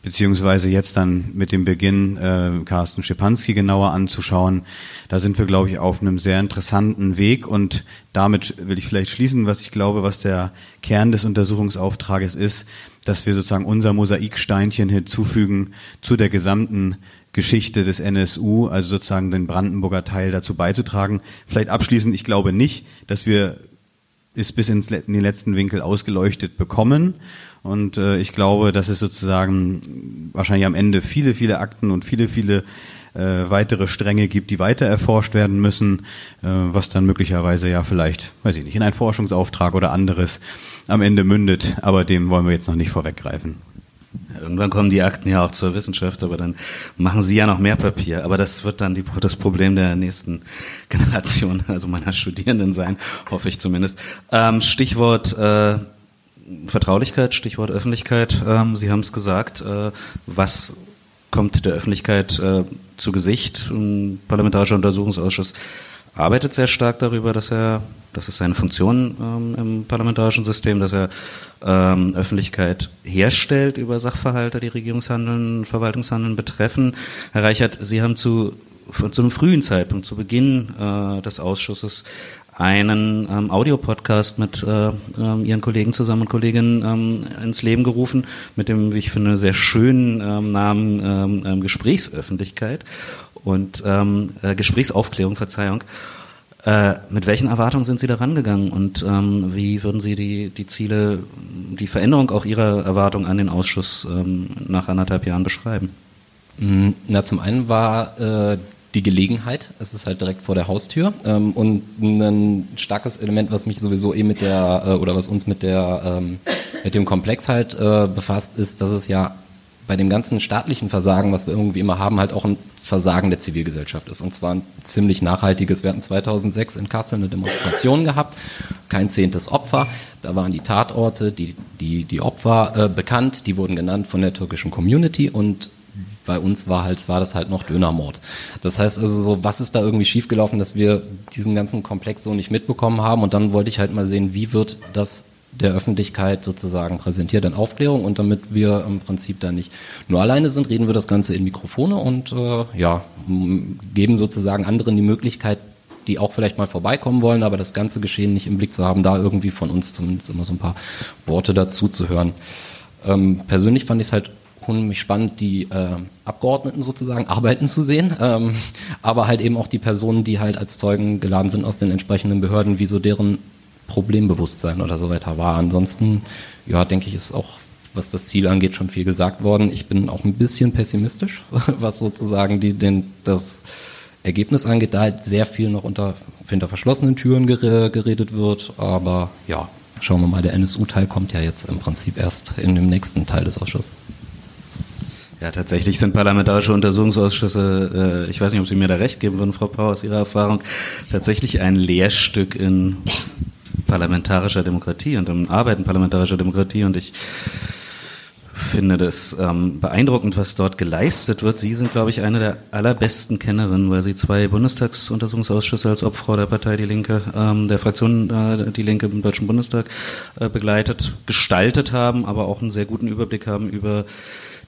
beziehungsweise jetzt dann mit dem Beginn äh, Carsten Schepanski genauer anzuschauen. Da sind wir, glaube ich, auf einem sehr interessanten Weg und damit will ich vielleicht schließen, was ich glaube, was der Kern des Untersuchungsauftrages ist, dass wir sozusagen unser Mosaiksteinchen hinzufügen zu der gesamten Geschichte des NSU, also sozusagen den Brandenburger Teil dazu beizutragen. Vielleicht abschließend, ich glaube nicht, dass wir es bis ins, in den letzten Winkel ausgeleuchtet bekommen. Und äh, ich glaube, dass es sozusagen wahrscheinlich am Ende viele, viele Akten und viele, viele äh, weitere Stränge gibt, die weiter erforscht werden müssen, äh, was dann möglicherweise ja vielleicht, weiß ich nicht, in einen Forschungsauftrag oder anderes am Ende mündet. Aber dem wollen wir jetzt noch nicht vorweggreifen. Irgendwann kommen die Akten ja auch zur Wissenschaft, aber dann machen sie ja noch mehr Papier. Aber das wird dann die, das Problem der nächsten Generation, also meiner Studierenden sein, hoffe ich zumindest. Ähm, Stichwort äh, Vertraulichkeit, Stichwort Öffentlichkeit. Ähm, sie haben es gesagt. Äh, was kommt der Öffentlichkeit äh, zu Gesicht? Ein parlamentarischer Untersuchungsausschuss arbeitet sehr stark darüber, dass er, das ist seine Funktion ähm, im parlamentarischen System, dass er ähm, Öffentlichkeit herstellt über Sachverhalte, die Regierungshandeln, Verwaltungshandeln betreffen. Herr Reichert, Sie haben zu, zu einem frühen Zeitpunkt, zu Beginn äh, des Ausschusses, einen ähm, Audiopodcast mit äh, ähm, ihren Kollegen zusammen und Kolleginnen ähm, ins Leben gerufen, mit dem, wie ich finde, sehr schönen ähm, Namen ähm, ähm, Gesprächsöffentlichkeit und ähm, äh, Gesprächsaufklärung, Verzeihung. Äh, mit welchen Erwartungen sind Sie da rangegangen und ähm, wie würden Sie die, die Ziele, die Veränderung auch Ihrer Erwartungen an den Ausschuss ähm, nach anderthalb Jahren beschreiben? Mm, na, zum einen war äh, die Gelegenheit, es ist halt direkt vor der Haustür ähm, und ein starkes Element, was mich sowieso eh mit der äh, oder was uns mit der ähm, mit dem Komplex halt äh, befasst, ist, dass es ja bei dem ganzen staatlichen Versagen, was wir irgendwie immer haben, halt auch ein Versagen der Zivilgesellschaft ist. Und zwar ein ziemlich nachhaltiges. Wir hatten 2006 in Kassel eine Demonstration gehabt, kein zehntes Opfer. Da waren die Tatorte, die, die, die Opfer äh, bekannt, die wurden genannt von der türkischen Community und bei uns war halt, war das halt noch Dönermord. Das heißt also so, was ist da irgendwie schiefgelaufen, dass wir diesen ganzen Komplex so nicht mitbekommen haben und dann wollte ich halt mal sehen, wie wird das der Öffentlichkeit sozusagen präsentiert in Aufklärung und damit wir im Prinzip da nicht nur alleine sind, reden wir das Ganze in Mikrofone und äh, ja, geben sozusagen anderen die Möglichkeit, die auch vielleicht mal vorbeikommen wollen, aber das ganze Geschehen nicht im Blick zu haben, da irgendwie von uns zumindest immer so ein paar Worte dazu zu hören. Ähm, persönlich fand ich es halt unheimlich spannend, die äh, Abgeordneten sozusagen arbeiten zu sehen, ähm, aber halt eben auch die Personen, die halt als Zeugen geladen sind aus den entsprechenden Behörden, wie so deren Problembewusstsein oder so weiter war. Ansonsten, ja, denke ich, ist auch, was das Ziel angeht, schon viel gesagt worden. Ich bin auch ein bisschen pessimistisch, was sozusagen die, den, das Ergebnis angeht, da halt sehr viel noch unter, hinter verschlossenen Türen geredet wird. Aber ja, schauen wir mal, der NSU-Teil kommt ja jetzt im Prinzip erst in dem nächsten Teil des Ausschusses. Ja, tatsächlich sind parlamentarische Untersuchungsausschüsse, äh, ich weiß nicht, ob Sie mir da recht geben würden, Frau Pau, aus Ihrer Erfahrung, tatsächlich ein Lehrstück in parlamentarischer Demokratie und im Arbeiten parlamentarischer Demokratie und ich finde das ähm, beeindruckend, was dort geleistet wird. Sie sind, glaube ich, eine der allerbesten Kennerinnen, weil Sie zwei Bundestagsuntersuchungsausschüsse als Obfrau der Partei Die Linke, ähm, der Fraktion äh, Die Linke im Deutschen Bundestag äh, begleitet, gestaltet haben, aber auch einen sehr guten Überblick haben über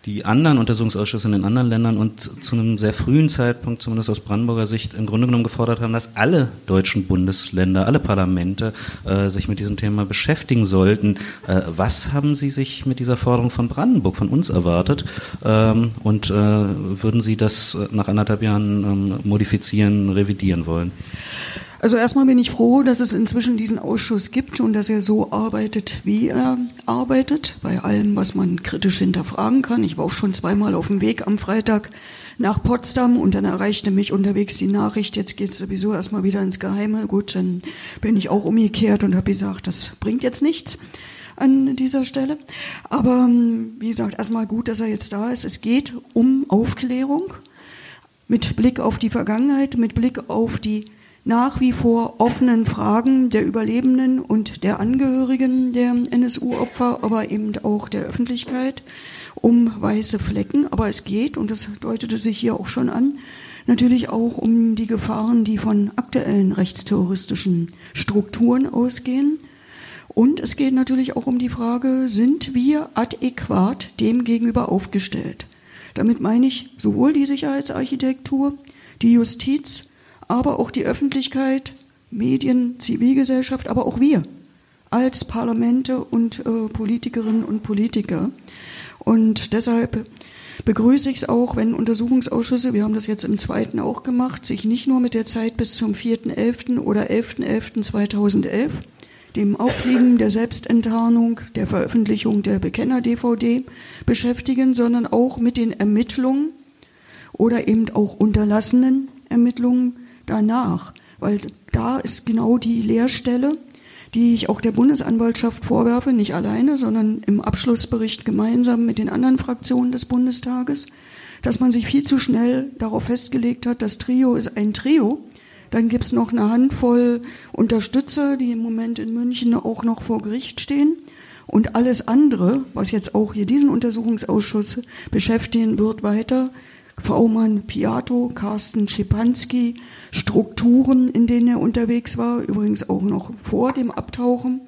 die anderen Untersuchungsausschüsse in den anderen Ländern und zu einem sehr frühen Zeitpunkt, zumindest aus Brandenburger Sicht, im Grunde genommen gefordert haben, dass alle deutschen Bundesländer, alle Parlamente äh, sich mit diesem Thema beschäftigen sollten. Äh, was haben Sie sich mit dieser Forderung von Brandenburg, von uns erwartet? Ähm, und äh, würden Sie das nach anderthalb Jahren ähm, modifizieren, revidieren wollen? Also erstmal bin ich froh, dass es inzwischen diesen Ausschuss gibt und dass er so arbeitet, wie er arbeitet, bei allem, was man kritisch hinterfragen kann. Ich war auch schon zweimal auf dem Weg am Freitag nach Potsdam und dann erreichte mich unterwegs die Nachricht, jetzt geht es sowieso erstmal wieder ins Geheime. Gut, dann bin ich auch umgekehrt und habe gesagt, das bringt jetzt nichts an dieser Stelle. Aber wie gesagt, erstmal gut, dass er jetzt da ist. Es geht um Aufklärung mit Blick auf die Vergangenheit, mit Blick auf die nach wie vor offenen Fragen der Überlebenden und der Angehörigen der NSU-Opfer, aber eben auch der Öffentlichkeit um weiße Flecken. Aber es geht, und das deutete sich hier auch schon an, natürlich auch um die Gefahren, die von aktuellen rechtsterroristischen Strukturen ausgehen. Und es geht natürlich auch um die Frage, sind wir adäquat dem gegenüber aufgestellt? Damit meine ich sowohl die Sicherheitsarchitektur, die Justiz, aber auch die Öffentlichkeit, Medien, Zivilgesellschaft, aber auch wir als Parlamente und äh, Politikerinnen und Politiker. Und deshalb begrüße ich es auch, wenn Untersuchungsausschüsse, wir haben das jetzt im zweiten auch gemacht, sich nicht nur mit der Zeit bis zum 4.11. oder 11.11.2011, dem Aufliegen der Selbstenttarnung, der Veröffentlichung der Bekenner-DVD beschäftigen, sondern auch mit den Ermittlungen oder eben auch unterlassenen Ermittlungen danach, weil da ist genau die Leerstelle, die ich auch der Bundesanwaltschaft vorwerfe, nicht alleine, sondern im Abschlussbericht gemeinsam mit den anderen Fraktionen des Bundestages, dass man sich viel zu schnell darauf festgelegt hat, das Trio ist ein Trio. Dann gibt's noch eine Handvoll Unterstützer, die im Moment in München auch noch vor Gericht stehen. Und alles andere, was jetzt auch hier diesen Untersuchungsausschuss beschäftigen wird, weiter, V-Mann Piato, Carsten Schipanski, Strukturen, in denen er unterwegs war, übrigens auch noch vor dem Abtauchen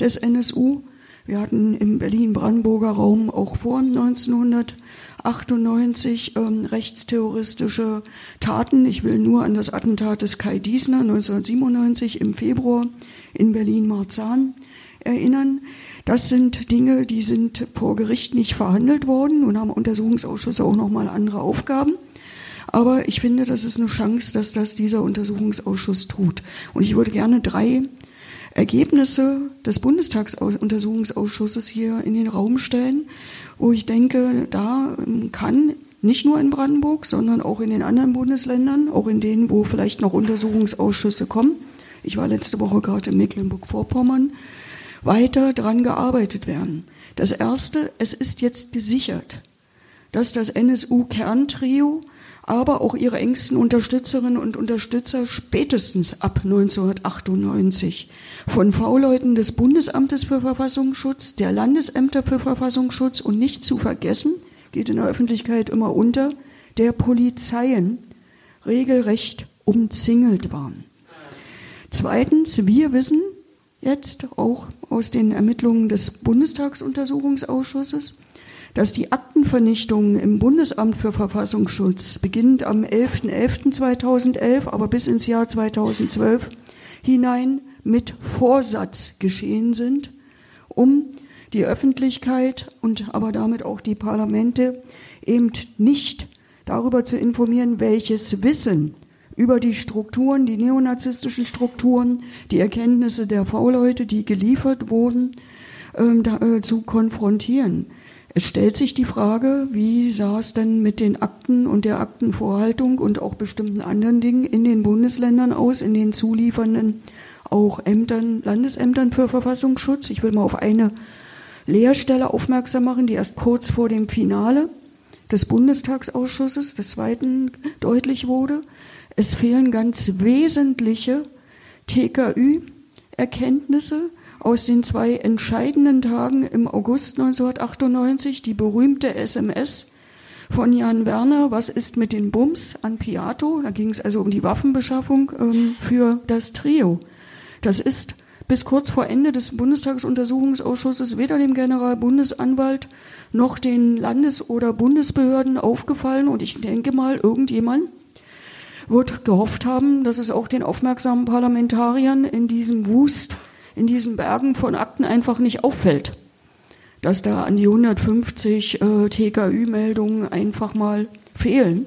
des NSU. Wir hatten im Berlin-Brandenburger Raum auch vor 1998 ähm, rechtsterroristische Taten. Ich will nur an das Attentat des Kai Diesner 1997 im Februar in Berlin-Marzahn erinnern. Das sind Dinge, die sind vor Gericht nicht verhandelt worden und haben Untersuchungsausschüsse auch nochmal andere Aufgaben. Aber ich finde, das ist eine Chance, dass das dieser Untersuchungsausschuss tut. Und ich würde gerne drei Ergebnisse des Bundestagsuntersuchungsausschusses hier in den Raum stellen, wo ich denke, da kann nicht nur in Brandenburg, sondern auch in den anderen Bundesländern, auch in denen, wo vielleicht noch Untersuchungsausschüsse kommen. Ich war letzte Woche gerade in Mecklenburg-Vorpommern weiter daran gearbeitet werden. Das Erste, es ist jetzt gesichert, dass das NSU-Kerntrio, aber auch ihre engsten Unterstützerinnen und Unterstützer spätestens ab 1998 von V-Leuten des Bundesamtes für Verfassungsschutz, der Landesämter für Verfassungsschutz und nicht zu vergessen, geht in der Öffentlichkeit immer unter, der Polizeien regelrecht umzingelt waren. Zweitens, wir wissen, jetzt auch aus den Ermittlungen des Bundestagsuntersuchungsausschusses, dass die Aktenvernichtung im Bundesamt für Verfassungsschutz beginnend am 11.11.2011, aber bis ins Jahr 2012 hinein mit Vorsatz geschehen sind, um die Öffentlichkeit und aber damit auch die Parlamente eben nicht darüber zu informieren, welches Wissen über die Strukturen, die neonazistischen Strukturen, die Erkenntnisse der V-Leute, die geliefert wurden, ähm, da, äh, zu konfrontieren. Es stellt sich die Frage, wie sah es denn mit den Akten und der Aktenvorhaltung und auch bestimmten anderen Dingen in den Bundesländern aus, in den zuliefernden auch Ämtern, Landesämtern für Verfassungsschutz. Ich will mal auf eine Lehrstelle aufmerksam machen, die erst kurz vor dem Finale des Bundestagsausschusses, des zweiten, deutlich wurde. Es fehlen ganz wesentliche TKÜ-Erkenntnisse aus den zwei entscheidenden Tagen im August 1998, die berühmte SMS von Jan Werner, was ist mit den Bums an Piato? Da ging es also um die Waffenbeschaffung ähm, für das Trio. Das ist bis kurz vor Ende des Bundestagsuntersuchungsausschusses weder dem Generalbundesanwalt noch den Landes- oder Bundesbehörden aufgefallen und ich denke mal, irgendjemand wird gehofft haben, dass es auch den aufmerksamen Parlamentariern in diesem Wust, in diesen Bergen von Akten einfach nicht auffällt, dass da an die 150 äh, TKÜ-Meldungen einfach mal fehlen.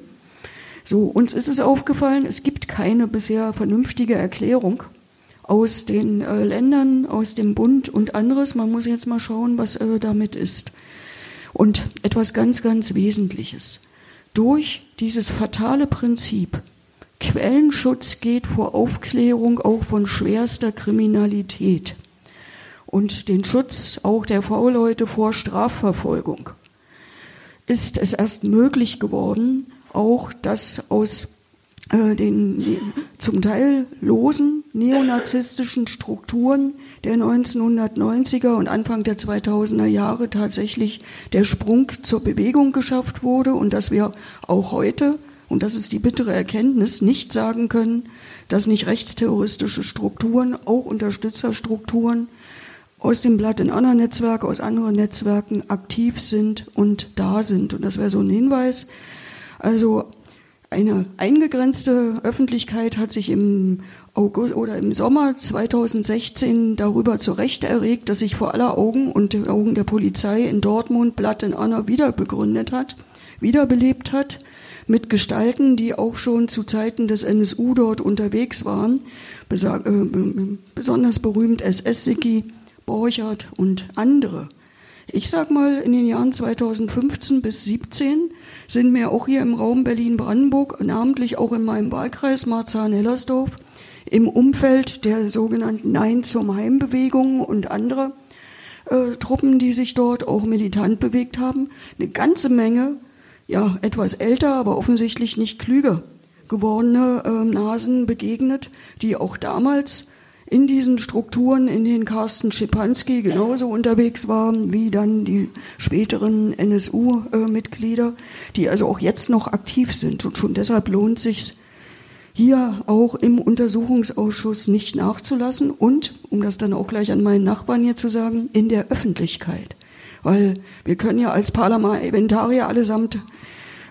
So, uns ist es aufgefallen, es gibt keine bisher vernünftige Erklärung aus den äh, Ländern, aus dem Bund und anderes. Man muss jetzt mal schauen, was äh, damit ist. Und etwas ganz, ganz Wesentliches. Durch dieses fatale Prinzip Quellenschutz geht vor Aufklärung auch von schwerster Kriminalität und den Schutz auch der V-Leute vor Strafverfolgung. Ist es erst möglich geworden, auch das aus äh, den zum Teil losen neonazistischen Strukturen der 1990er und Anfang der 2000er Jahre tatsächlich der Sprung zur Bewegung geschafft wurde und dass wir auch heute und das ist die bittere Erkenntnis, nicht sagen können, dass nicht rechtsterroristische Strukturen, auch Unterstützerstrukturen, aus dem Blatt in anderen Netzwerken, aus anderen Netzwerken aktiv sind und da sind. Und das wäre so ein Hinweis. Also eine eingegrenzte Öffentlichkeit hat sich im August oder im Sommer 2016 darüber zu Recht erregt, dass sich vor aller Augen und Augen der Polizei in Dortmund Blatt in Anna wieder begründet hat, wiederbelebt hat, mit Gestalten, die auch schon zu Zeiten des NSU dort unterwegs waren, äh, besonders berühmt SS-Siki, Borchert und andere. Ich sag mal, in den Jahren 2015 bis 2017 sind mir auch hier im Raum Berlin-Brandenburg, namentlich auch in meinem Wahlkreis Marzahn-Hellersdorf, im Umfeld der sogenannten Nein zum Heim-Bewegung und andere äh, Truppen, die sich dort auch militant bewegt haben, eine ganze Menge, ja, etwas älter, aber offensichtlich nicht klüger gewordene äh, Nasen begegnet, die auch damals in diesen Strukturen, in denen Carsten Schipanski genauso unterwegs war wie dann die späteren NSU-Mitglieder, die also auch jetzt noch aktiv sind. Und schon deshalb lohnt sich hier auch im Untersuchungsausschuss nicht nachzulassen und, um das dann auch gleich an meinen Nachbarn hier zu sagen, in der Öffentlichkeit. Weil wir können ja als Parlamentarier allesamt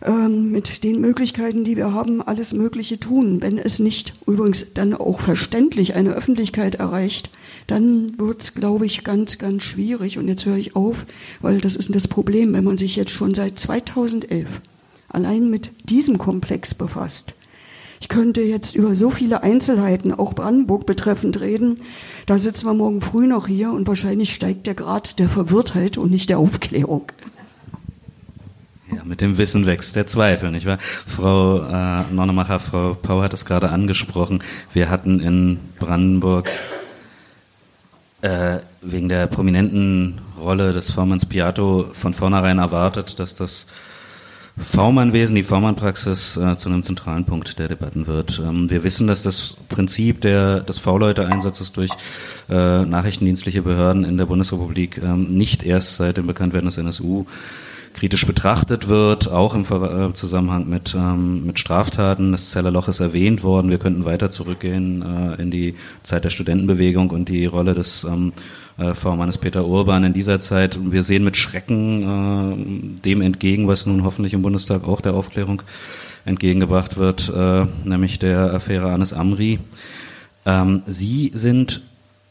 ähm, mit den Möglichkeiten, die wir haben, alles Mögliche tun. Wenn es nicht übrigens dann auch verständlich eine Öffentlichkeit erreicht, dann wird es, glaube ich, ganz, ganz schwierig. Und jetzt höre ich auf, weil das ist das Problem, wenn man sich jetzt schon seit 2011 allein mit diesem Komplex befasst. Ich könnte jetzt über so viele Einzelheiten, auch Brandenburg betreffend, reden. Da sitzen wir morgen früh noch hier und wahrscheinlich steigt der Grad der Verwirrtheit und nicht der Aufklärung. Ja, mit dem Wissen wächst der Zweifel, nicht wahr? Frau äh, Nonnemacher, Frau Pau hat es gerade angesprochen. Wir hatten in Brandenburg äh, wegen der prominenten Rolle des V-Manns Piatto von vornherein erwartet, dass das V-Mann-Wesen, die V-Mann-Praxis äh, zu einem zentralen Punkt der Debatten wird. Ähm, wir wissen, dass das Prinzip der, des V-Leute-Einsatzes durch äh, nachrichtendienstliche Behörden in der Bundesrepublik ähm, nicht erst seit dem Bekanntwerden des NSU kritisch betrachtet wird, auch im äh, Zusammenhang mit, ähm, mit Straftaten. Das Zellerloch ist erwähnt worden. Wir könnten weiter zurückgehen äh, in die Zeit der Studentenbewegung und die Rolle des ähm, äh, V-Mannes Peter Urban in dieser Zeit. Wir sehen mit Schrecken äh, dem entgegen, was nun hoffentlich im Bundestag auch der Aufklärung entgegengebracht wird, äh, nämlich der Affäre Anis Amri. Ähm, Sie sind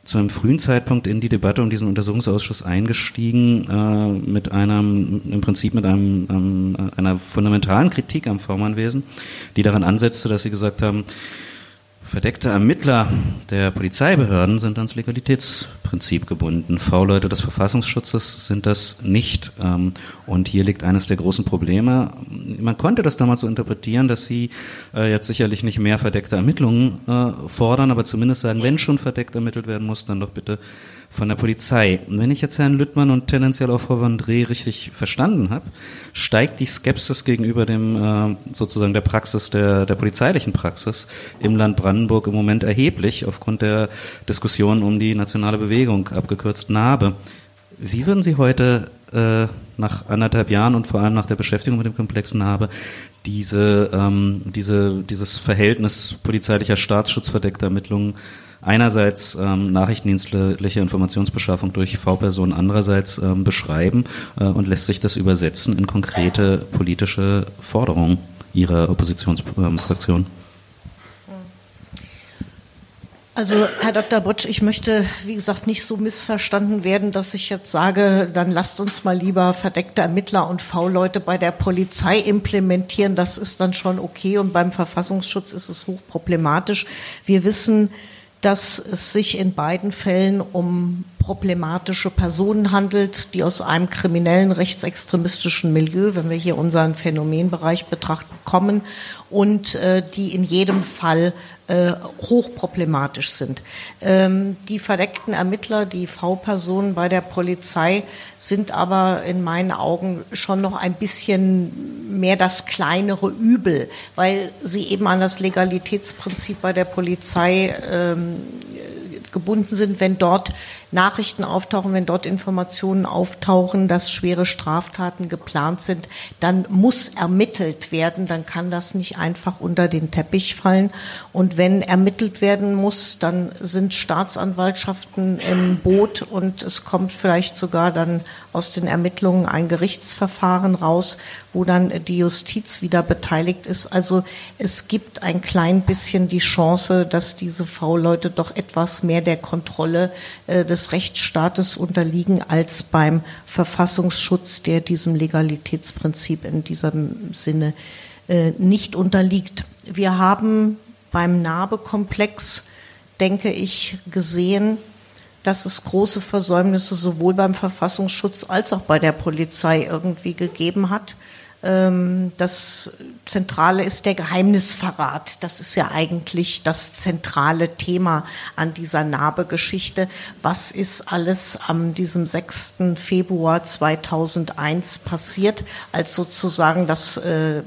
zu einem frühen Zeitpunkt in die Debatte um diesen Untersuchungsausschuss eingestiegen äh, mit einem, im Prinzip mit einem, ähm, einer fundamentalen Kritik am V-Mann-Wesen, die daran ansetzte, dass sie gesagt haben, Verdeckte Ermittler der Polizeibehörden sind ans Legalitätsprinzip gebunden. V-Leute des Verfassungsschutzes sind das nicht. Ähm, und hier liegt eines der großen Probleme. Man konnte das damals so interpretieren, dass sie äh, jetzt sicherlich nicht mehr verdeckte Ermittlungen äh, fordern, aber zumindest sagen, wenn schon verdeckt ermittelt werden muss, dann doch bitte von der Polizei. Und wenn ich jetzt Herrn Lüttmann und tendenziell auch Frau Vandré richtig verstanden habe, steigt die Skepsis gegenüber dem äh, sozusagen der Praxis, der, der polizeilichen Praxis im Land Brandenburg im Moment erheblich aufgrund der Diskussion um die nationale Bewegung, abgekürzt NABE. Wie würden Sie heute äh, nach anderthalb Jahren und vor allem nach der Beschäftigung mit dem Komplex NABE diese, ähm, diese, dieses Verhältnis polizeilicher Staatsschutz verdeckter Ermittlungen einerseits ähm, nachrichtendienstliche Informationsbeschaffung durch V-Personen andererseits ähm, beschreiben äh, und lässt sich das übersetzen in konkrete politische Forderungen Ihrer Oppositionsfraktion? Also, Herr Dr. Butsch, ich möchte, wie gesagt, nicht so missverstanden werden, dass ich jetzt sage, dann lasst uns mal lieber verdeckte Ermittler und V-Leute bei der Polizei implementieren. Das ist dann schon okay und beim Verfassungsschutz ist es hochproblematisch. Wir wissen, dass es sich in beiden Fällen um problematische Personen handelt, die aus einem kriminellen rechtsextremistischen Milieu, wenn wir hier unseren Phänomenbereich betrachten, kommen und äh, die in jedem Fall äh, hochproblematisch sind. Ähm, die verdeckten Ermittler, die V-Personen bei der Polizei sind aber in meinen Augen schon noch ein bisschen mehr das kleinere Übel, weil sie eben an das Legalitätsprinzip bei der Polizei ähm, gebunden sind, wenn dort Nachrichten auftauchen, wenn dort Informationen auftauchen, dass schwere Straftaten geplant sind, dann muss ermittelt werden. Dann kann das nicht einfach unter den Teppich fallen. Und wenn ermittelt werden muss, dann sind Staatsanwaltschaften im Boot und es kommt vielleicht sogar dann aus den Ermittlungen ein Gerichtsverfahren raus, wo dann die Justiz wieder beteiligt ist. Also es gibt ein klein bisschen die Chance, dass diese V-Leute doch etwas mehr der Kontrolle äh, des Rechtsstaates unterliegen als beim Verfassungsschutz, der diesem Legalitätsprinzip in diesem Sinne äh, nicht unterliegt. Wir haben beim Nabe-Komplex, denke ich, gesehen, dass es große Versäumnisse sowohl beim Verfassungsschutz als auch bei der Polizei irgendwie gegeben hat. Ähm, das Zentrale ist der Geheimnisverrat. Das ist ja eigentlich das zentrale Thema an dieser Narbe-Geschichte. Was ist alles am diesem 6. Februar 2001 passiert, als sozusagen das äh,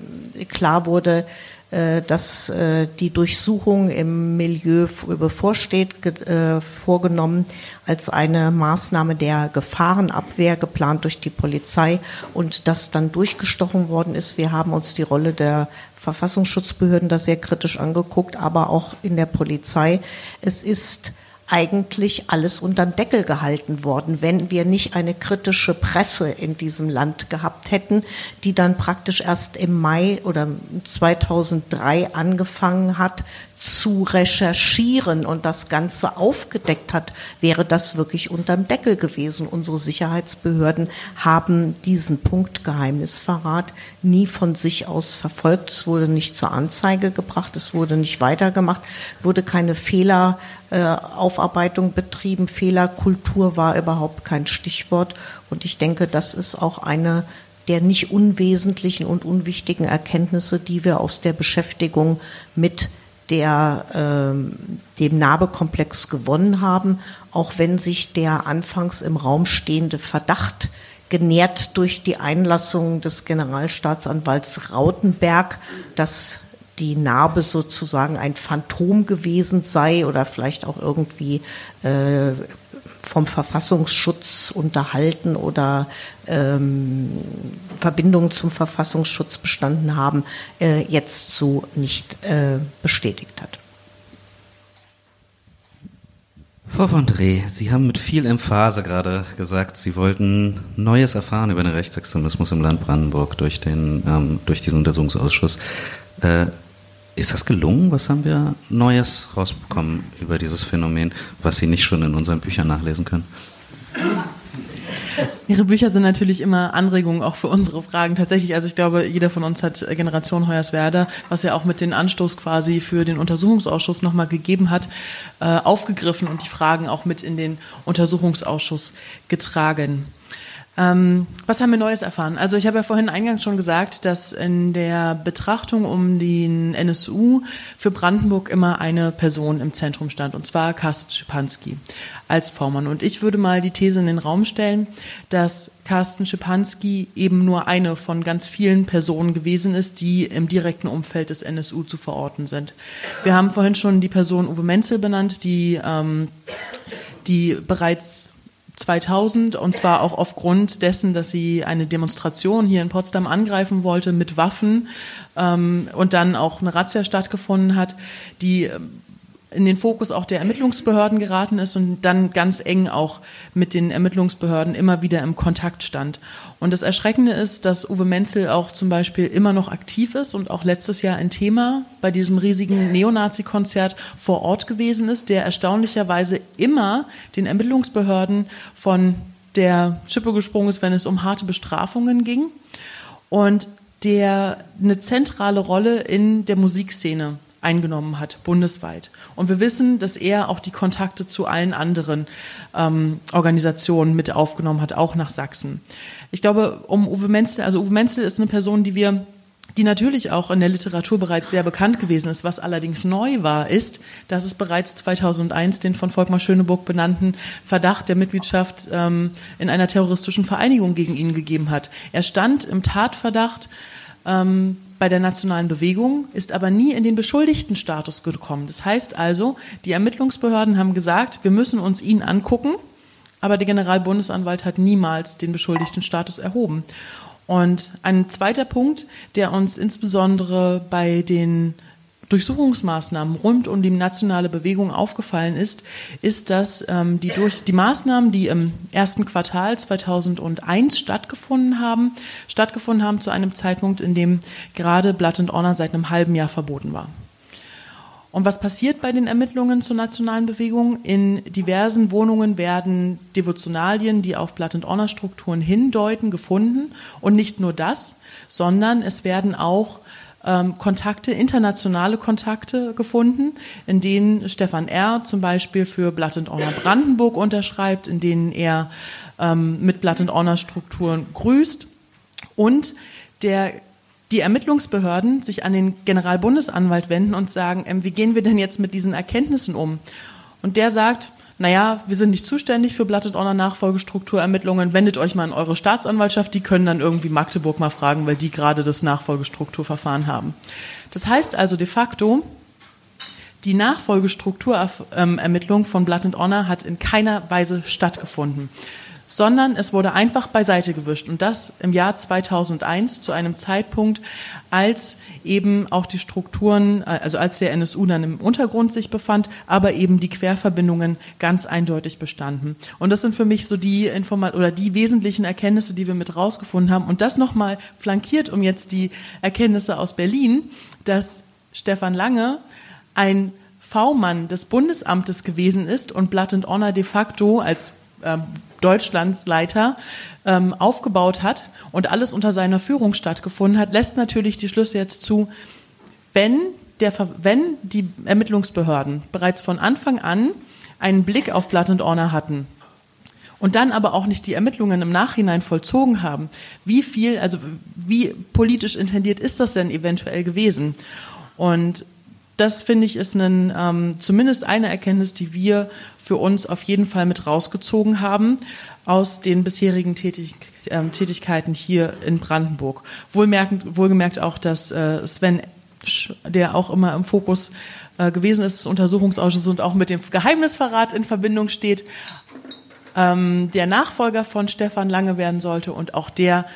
klar wurde, dass äh, die Durchsuchung im Milieu bevorsteht, äh, vorgenommen als eine Maßnahme der Gefahrenabwehr, geplant durch die Polizei und das dann durchgestochen worden ist. Wir haben uns die Rolle der Verfassungsschutzbehörden da sehr kritisch angeguckt, aber auch in der Polizei. Es ist eigentlich alles unterm Deckel gehalten worden, wenn wir nicht eine kritische Presse in diesem Land gehabt hätten, die dann praktisch erst im Mai oder 2003 angefangen hat, zu recherchieren und das Ganze aufgedeckt hat, wäre das wirklich unterm Deckel gewesen. Unsere Sicherheitsbehörden haben diesen Punkt Geheimnisverrat nie von sich aus verfolgt. Es wurde nicht zur Anzeige gebracht, es wurde nicht weitergemacht, wurde keine Fehleraufarbeitung betrieben. Fehlerkultur war überhaupt kein Stichwort. Und ich denke, das ist auch eine der nicht unwesentlichen und unwichtigen Erkenntnisse, die wir aus der Beschäftigung mit der, ähm, dem Narbekomplex gewonnen haben, auch wenn sich der anfangs im Raum stehende Verdacht genährt durch die Einlassung des Generalstaatsanwalts Rautenberg, dass die Narbe sozusagen ein Phantom gewesen sei oder vielleicht auch irgendwie äh, vom Verfassungsschutz unterhalten oder ähm, Verbindungen zum Verfassungsschutz bestanden haben, äh, jetzt so nicht äh, bestätigt hat. Frau von Dreh, Sie haben mit viel Emphase gerade gesagt, Sie wollten Neues erfahren über den Rechtsextremismus im Land Brandenburg durch, den, ähm, durch diesen Untersuchungsausschuss. Äh, ist das gelungen? Was haben wir Neues rausbekommen über dieses Phänomen, was Sie nicht schon in unseren Büchern nachlesen können? Ihre Bücher sind natürlich immer Anregungen auch für unsere Fragen. Tatsächlich, also ich glaube, jeder von uns hat Generation Hoyerswerda, was ja auch mit den Anstoß quasi für den Untersuchungsausschuss nochmal gegeben hat, äh, aufgegriffen und die Fragen auch mit in den Untersuchungsausschuss getragen. Ähm, was haben wir Neues erfahren? Also ich habe ja vorhin eingangs schon gesagt, dass in der Betrachtung um den NSU für Brandenburg immer eine Person im Zentrum stand, und zwar Carsten Schipanski als Vormann. Und ich würde mal die These in den Raum stellen, dass Carsten Schipanski eben nur eine von ganz vielen Personen gewesen ist, die im direkten Umfeld des NSU zu verorten sind. Wir haben vorhin schon die Person Uwe Menzel benannt, die, ähm, die bereits 2000 und zwar auch aufgrund dessen, dass sie eine Demonstration hier in Potsdam angreifen wollte mit Waffen ähm, und dann auch eine Razzia stattgefunden hat, die ähm, in den Fokus auch der Ermittlungsbehörden geraten ist und dann ganz eng auch mit den Ermittlungsbehörden immer wieder im Kontakt stand. Und das Erschreckende ist, dass Uwe Menzel auch zum Beispiel immer noch aktiv ist und auch letztes Jahr ein Thema bei diesem riesigen Neonazi-Konzert vor Ort gewesen ist, der erstaunlicherweise immer den Ermittlungsbehörden von der Schippe gesprungen ist, wenn es um harte Bestrafungen ging und der eine zentrale Rolle in der Musikszene eingenommen hat, bundesweit. Und wir wissen, dass er auch die Kontakte zu allen anderen ähm, Organisationen mit aufgenommen hat, auch nach Sachsen. Ich glaube, um Uwe Menzel, also Uwe Menzel ist eine Person, die wir die natürlich auch in der Literatur bereits sehr bekannt gewesen ist. Was allerdings neu war, ist, dass es bereits 2001 den von Volkmar Schöneburg benannten Verdacht der Mitgliedschaft ähm, in einer terroristischen Vereinigung gegen ihn gegeben hat. Er stand im Tatverdacht, ähm, bei der nationalen Bewegung, ist aber nie in den Beschuldigtenstatus gekommen. Das heißt also, die Ermittlungsbehörden haben gesagt, wir müssen uns ihn angucken aber der Generalbundesanwalt hat niemals den beschuldigten Status erhoben. Und ein zweiter Punkt, der uns insbesondere bei den Durchsuchungsmaßnahmen rund um die nationale Bewegung aufgefallen ist, ist, dass ähm, die, durch, die Maßnahmen, die im ersten Quartal 2001 stattgefunden haben, stattgefunden haben zu einem Zeitpunkt, in dem gerade Blood and Honor seit einem halben Jahr verboten war. Und was passiert bei den Ermittlungen zur nationalen Bewegung? In diversen Wohnungen werden Devotionalien, die auf Blood and Honor Strukturen hindeuten, gefunden. Und nicht nur das, sondern es werden auch ähm, Kontakte, internationale Kontakte gefunden, in denen Stefan R. zum Beispiel für Blood and Honor Brandenburg unterschreibt, in denen er ähm, mit Blood and Honor Strukturen grüßt und der die Ermittlungsbehörden sich an den Generalbundesanwalt wenden und sagen, ähm, wie gehen wir denn jetzt mit diesen Erkenntnissen um? Und der sagt, naja, wir sind nicht zuständig für Blood Honor Nachfolgestrukturermittlungen, wendet euch mal an eure Staatsanwaltschaft, die können dann irgendwie Magdeburg mal fragen, weil die gerade das Nachfolgestrukturverfahren haben. Das heißt also de facto, die Nachfolgestrukturermittlung von Blood Honor hat in keiner Weise stattgefunden sondern es wurde einfach beiseite gewischt. Und das im Jahr 2001 zu einem Zeitpunkt, als eben auch die Strukturen, äh, also als der NSU dann im Untergrund sich befand, aber eben die Querverbindungen ganz eindeutig bestanden. Und das sind für mich so die Informat oder die wesentlichen Erkenntnisse, die wir mit rausgefunden haben. Und das nochmal flankiert um jetzt die Erkenntnisse aus Berlin, dass Stefan Lange ein V-Mann des Bundesamtes gewesen ist und Blood and Honor de facto als ähm, Deutschlandsleiter ähm, aufgebaut hat und alles unter seiner Führung stattgefunden hat, lässt natürlich die Schlüsse jetzt zu, wenn, der, wenn die Ermittlungsbehörden bereits von Anfang an einen Blick auf Blood and Honor hatten und dann aber auch nicht die Ermittlungen im Nachhinein vollzogen haben, wie viel, also wie politisch intendiert ist das denn eventuell gewesen? Und das finde ich ist ein, ähm, zumindest eine Erkenntnis, die wir für uns auf jeden Fall mit rausgezogen haben aus den bisherigen Tätig, äh, Tätigkeiten hier in Brandenburg. Wohlmerkend, wohlgemerkt auch, dass äh, Sven, der auch immer im Fokus äh, gewesen ist des Untersuchungsausschusses und auch mit dem Geheimnisverrat in Verbindung steht, ähm, der Nachfolger von Stefan Lange werden sollte und auch der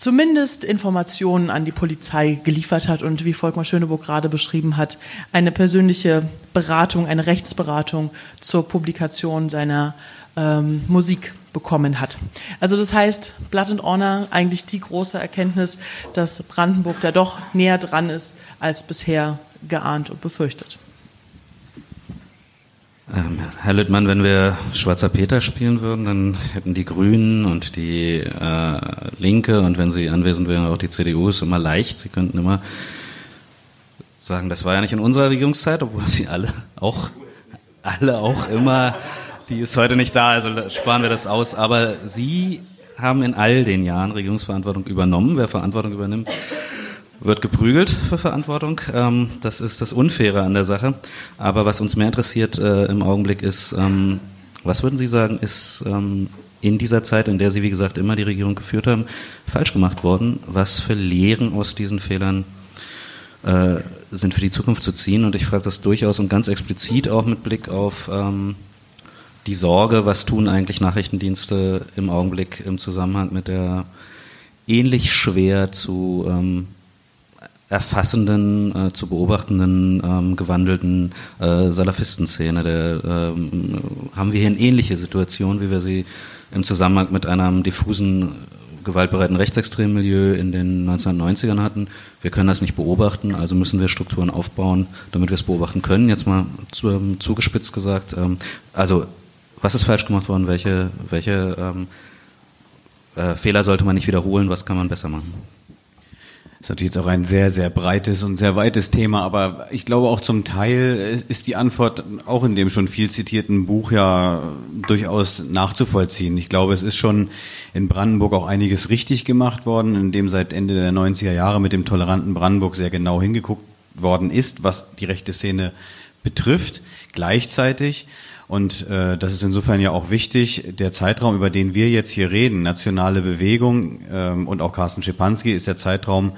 zumindest Informationen an die Polizei geliefert hat und wie Volkmar Schöneburg gerade beschrieben hat, eine persönliche Beratung, eine Rechtsberatung zur Publikation seiner ähm, Musik bekommen hat. Also das heißt, Blood and Honor eigentlich die große Erkenntnis, dass Brandenburg da doch näher dran ist als bisher geahnt und befürchtet. Ähm, Herr Lüttmann, wenn wir Schwarzer Peter spielen würden, dann hätten die Grünen und die äh, Linke und wenn sie anwesend wären, auch die CDU ist immer leicht. Sie könnten immer sagen, das war ja nicht in unserer Regierungszeit, obwohl sie alle auch, alle auch immer, die ist heute nicht da, also sparen wir das aus. Aber Sie haben in all den Jahren Regierungsverantwortung übernommen. Wer Verantwortung übernimmt, wird geprügelt für Verantwortung. Ähm, das ist das Unfaire an der Sache. Aber was uns mehr interessiert äh, im Augenblick ist, ähm, was würden Sie sagen, ist ähm, in dieser Zeit, in der Sie, wie gesagt, immer die Regierung geführt haben, falsch gemacht worden? Was für Lehren aus diesen Fehlern äh, sind für die Zukunft zu ziehen? Und ich frage das durchaus und ganz explizit auch mit Blick auf ähm, die Sorge, was tun eigentlich Nachrichtendienste im Augenblick im Zusammenhang mit der ähnlich schwer zu ähm, erfassenden, äh, zu beobachtenden, ähm, gewandelten äh, Salafistenszene. Der, ähm, haben wir hier eine ähnliche Situation, wie wir sie im Zusammenhang mit einem diffusen, gewaltbereiten rechtsextremen Milieu in den 1990ern hatten. Wir können das nicht beobachten, also müssen wir Strukturen aufbauen, damit wir es beobachten können. Jetzt mal zu, ähm, zugespitzt gesagt. Ähm, also was ist falsch gemacht worden? Welche, welche ähm, äh, Fehler sollte man nicht wiederholen? Was kann man besser machen? Das ist natürlich jetzt auch ein sehr, sehr breites und sehr weites Thema, aber ich glaube auch zum Teil ist die Antwort auch in dem schon viel zitierten Buch ja durchaus nachzuvollziehen. Ich glaube, es ist schon in Brandenburg auch einiges richtig gemacht worden, in dem seit Ende der 90er Jahre mit dem toleranten Brandenburg sehr genau hingeguckt worden ist, was die rechte Szene betrifft. Gleichzeitig und äh, das ist insofern ja auch wichtig. Der Zeitraum, über den wir jetzt hier reden, nationale Bewegung ähm, und auch Carsten Schipanski, ist der Zeitraum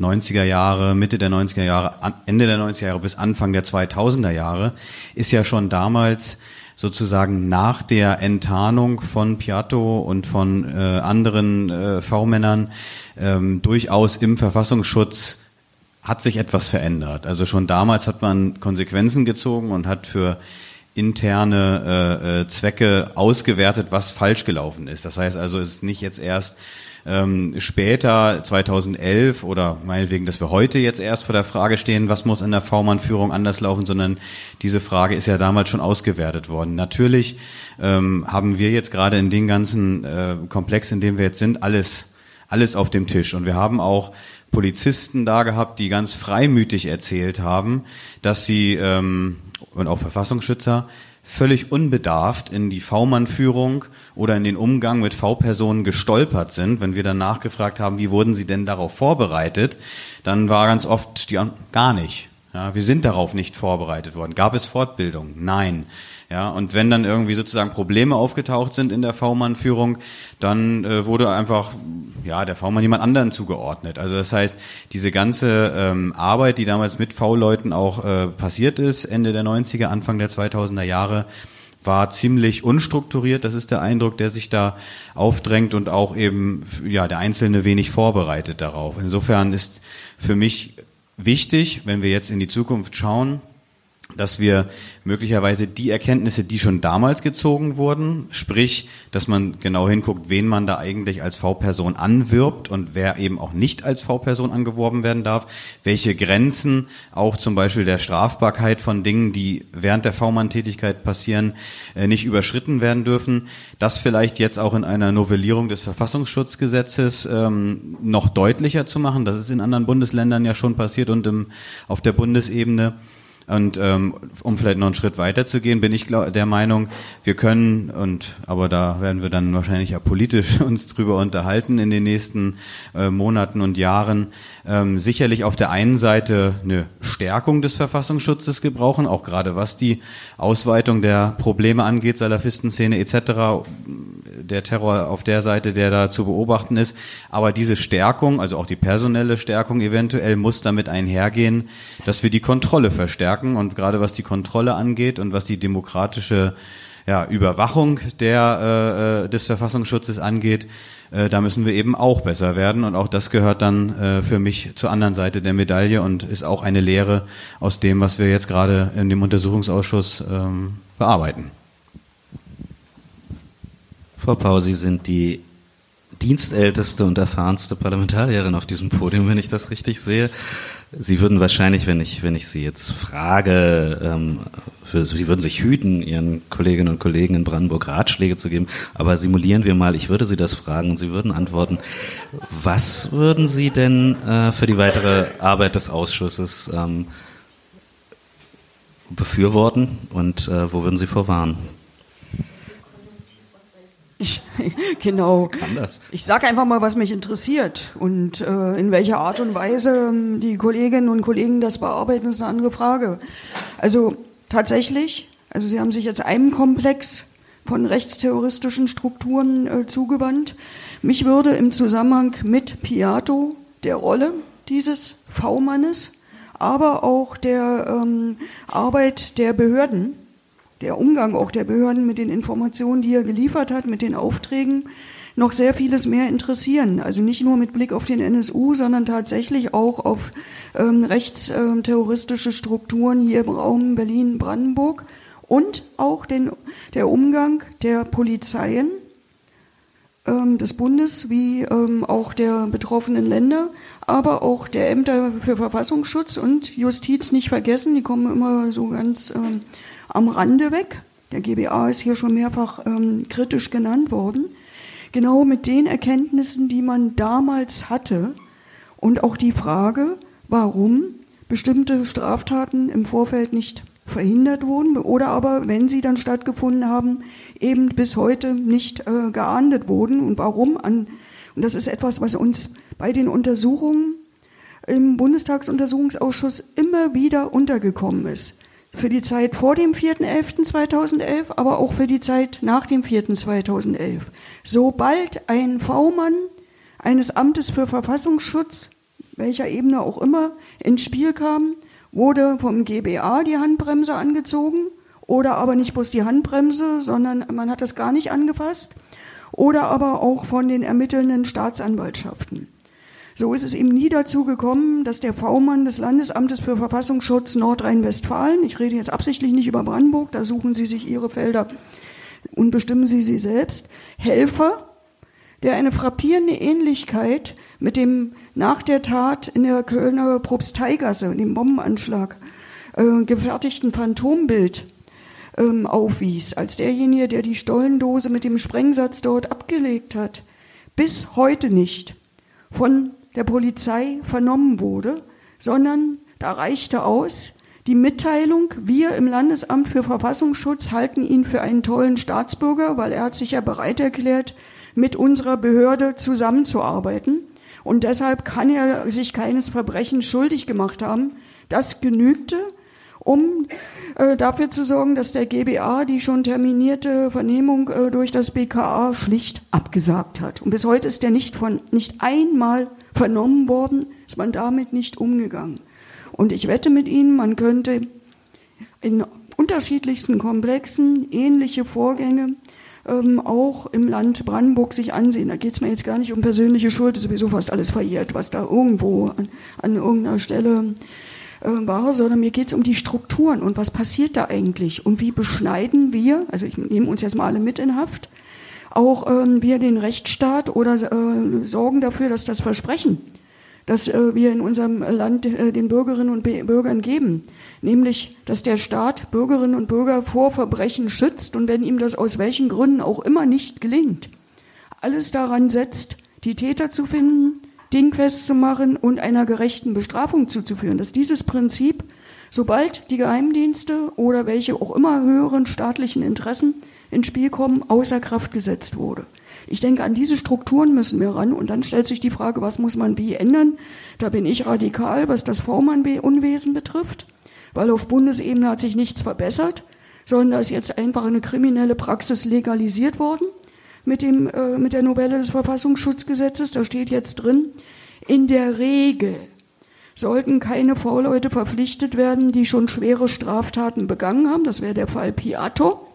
90er Jahre, Mitte der 90er Jahre, Ende der 90er Jahre bis Anfang der 2000er Jahre, ist ja schon damals sozusagen nach der Enttarnung von Piatto und von äh, anderen äh, V-Männern ähm, durchaus im Verfassungsschutz hat sich etwas verändert. Also schon damals hat man Konsequenzen gezogen und hat für interne äh, äh, Zwecke ausgewertet, was falsch gelaufen ist. Das heißt also, es ist nicht jetzt erst ähm, später, 2011 oder meinetwegen, dass wir heute jetzt erst vor der Frage stehen, was muss in der V-Mann-Führung anders laufen, sondern diese Frage ist ja damals schon ausgewertet worden. Natürlich ähm, haben wir jetzt gerade in dem ganzen äh, Komplex, in dem wir jetzt sind, alles, alles auf dem Tisch. Und wir haben auch Polizisten da gehabt, die ganz freimütig erzählt haben, dass sie, ähm, und auch Verfassungsschützer, völlig unbedarft in die V-Mann-Führung oder in den Umgang mit V-Personen gestolpert sind. Wenn wir dann nachgefragt haben, wie wurden sie denn darauf vorbereitet, dann war ganz oft die Antwort, gar nicht. Ja, wir sind darauf nicht vorbereitet worden. Gab es Fortbildung? Nein. Ja, und wenn dann irgendwie sozusagen Probleme aufgetaucht sind in der V-Mann-Führung, dann äh, wurde einfach ja der V-Mann jemand anderen zugeordnet. Also das heißt, diese ganze ähm, Arbeit, die damals mit V-Leuten auch äh, passiert ist, Ende der 90er, Anfang der 2000er Jahre, war ziemlich unstrukturiert. Das ist der Eindruck, der sich da aufdrängt und auch eben ja der Einzelne wenig vorbereitet darauf. Insofern ist für mich wichtig, wenn wir jetzt in die Zukunft schauen, dass wir möglicherweise die Erkenntnisse, die schon damals gezogen wurden, sprich, dass man genau hinguckt, wen man da eigentlich als V-Person anwirbt und wer eben auch nicht als V-Person angeworben werden darf, welche Grenzen auch zum Beispiel der Strafbarkeit von Dingen, die während der V-Mann-Tätigkeit passieren, äh, nicht überschritten werden dürfen, das vielleicht jetzt auch in einer Novellierung des Verfassungsschutzgesetzes ähm, noch deutlicher zu machen. Das ist in anderen Bundesländern ja schon passiert und im, auf der Bundesebene. Und ähm, um vielleicht noch einen Schritt weiter zu gehen, bin ich der Meinung, wir können, und aber da werden wir dann wahrscheinlich ja politisch uns drüber unterhalten in den nächsten äh, Monaten und Jahren, ähm, sicherlich auf der einen Seite eine Stärkung des Verfassungsschutzes gebrauchen, auch gerade was die Ausweitung der Probleme angeht, Salafistenszene etc., der Terror auf der Seite, der da zu beobachten ist. Aber diese Stärkung, also auch die personelle Stärkung eventuell, muss damit einhergehen, dass wir die Kontrolle verstärken und gerade was die Kontrolle angeht und was die demokratische ja, Überwachung der, äh, des Verfassungsschutzes angeht, äh, da müssen wir eben auch besser werden. Und auch das gehört dann äh, für mich zur anderen Seite der Medaille und ist auch eine Lehre aus dem, was wir jetzt gerade in dem Untersuchungsausschuss ähm, bearbeiten. Frau Pau, Sie sind die dienstälteste und erfahrenste Parlamentarierin auf diesem Podium, wenn ich das richtig sehe. Sie würden wahrscheinlich, wenn ich, wenn ich Sie jetzt frage, ähm, für, Sie würden sich hüten, Ihren Kolleginnen und Kollegen in Brandenburg Ratschläge zu geben, aber simulieren wir mal, ich würde Sie das fragen und Sie würden antworten. Was würden Sie denn äh, für die weitere Arbeit des Ausschusses ähm, befürworten und äh, wo würden Sie vorwarnen? Ich, genau. Kann das? Ich sage einfach mal, was mich interessiert und äh, in welcher Art und Weise ähm, die Kolleginnen und Kollegen das bearbeiten, ist eine andere Frage. Also tatsächlich, also Sie haben sich jetzt einem Komplex von rechtsterroristischen Strukturen äh, zugewandt. Mich würde im Zusammenhang mit Piato der Rolle dieses V-Mannes, aber auch der ähm, Arbeit der Behörden der Umgang auch der Behörden mit den Informationen, die er geliefert hat, mit den Aufträgen, noch sehr vieles mehr interessieren. Also nicht nur mit Blick auf den NSU, sondern tatsächlich auch auf ähm, rechtsterroristische Strukturen hier im Raum Berlin-Brandenburg und auch den, der Umgang der Polizeien ähm, des Bundes wie ähm, auch der betroffenen Länder, aber auch der Ämter für Verfassungsschutz und Justiz nicht vergessen. Die kommen immer so ganz ähm, am Rande weg. Der GBA ist hier schon mehrfach ähm, kritisch genannt worden. Genau mit den Erkenntnissen, die man damals hatte und auch die Frage, warum bestimmte Straftaten im Vorfeld nicht verhindert wurden oder aber, wenn sie dann stattgefunden haben, eben bis heute nicht äh, geahndet wurden und warum an, und das ist etwas, was uns bei den Untersuchungen im Bundestagsuntersuchungsausschuss immer wieder untergekommen ist für die Zeit vor dem 4.11.2011, aber auch für die Zeit nach dem 4.2011. Sobald ein V-Mann eines Amtes für Verfassungsschutz, welcher Ebene auch immer, ins Spiel kam, wurde vom GBA die Handbremse angezogen oder aber nicht bloß die Handbremse, sondern man hat das gar nicht angefasst oder aber auch von den ermittelnden Staatsanwaltschaften. So ist es eben nie dazu gekommen, dass der V-Mann des Landesamtes für Verfassungsschutz Nordrhein-Westfalen, ich rede jetzt absichtlich nicht über Brandenburg, da suchen Sie sich Ihre Felder und bestimmen Sie sie selbst, Helfer, der eine frappierende Ähnlichkeit mit dem nach der Tat in der Kölner Propsteigasse, dem Bombenanschlag, äh, gefertigten Phantombild ähm, aufwies, als derjenige, der die Stollendose mit dem Sprengsatz dort abgelegt hat, bis heute nicht. Von der Polizei vernommen wurde, sondern da reichte aus, die Mitteilung, wir im Landesamt für Verfassungsschutz halten ihn für einen tollen Staatsbürger, weil er hat sich ja bereit erklärt, mit unserer Behörde zusammenzuarbeiten. Und deshalb kann er sich keines Verbrechens schuldig gemacht haben. Das genügte, um äh, dafür zu sorgen, dass der GBA die schon terminierte Vernehmung äh, durch das BKA schlicht abgesagt hat. Und bis heute ist er nicht von nicht einmal vernommen worden, ist man damit nicht umgegangen. Und ich wette mit Ihnen, man könnte in unterschiedlichsten Komplexen ähnliche Vorgänge ähm, auch im Land Brandenburg sich ansehen. Da geht es mir jetzt gar nicht um persönliche Schuld, ist sowieso fast alles verjährt, was da irgendwo an, an irgendeiner Stelle äh, war, sondern mir geht es um die Strukturen und was passiert da eigentlich und wie beschneiden wir, also ich nehme uns jetzt mal alle mit in Haft, auch ähm, wir den Rechtsstaat oder äh, sorgen dafür, dass das Versprechen, das äh, wir in unserem Land äh, den Bürgerinnen und Bürgern geben, nämlich, dass der Staat Bürgerinnen und Bürger vor Verbrechen schützt und wenn ihm das aus welchen Gründen auch immer nicht gelingt, alles daran setzt, die Täter zu finden, dingfest zu machen und einer gerechten Bestrafung zuzuführen, dass dieses Prinzip, sobald die Geheimdienste oder welche auch immer höheren staatlichen Interessen ins Spiel kommen, außer Kraft gesetzt wurde. Ich denke, an diese Strukturen müssen wir ran. Und dann stellt sich die Frage, was muss man wie ändern? Da bin ich radikal, was das V-Mann-Unwesen betrifft, weil auf Bundesebene hat sich nichts verbessert, sondern da ist jetzt einfach eine kriminelle Praxis legalisiert worden mit, dem, äh, mit der Novelle des Verfassungsschutzgesetzes. Da steht jetzt drin, in der Regel sollten keine V-Leute verpflichtet werden, die schon schwere Straftaten begangen haben. Das wäre der Fall Piatto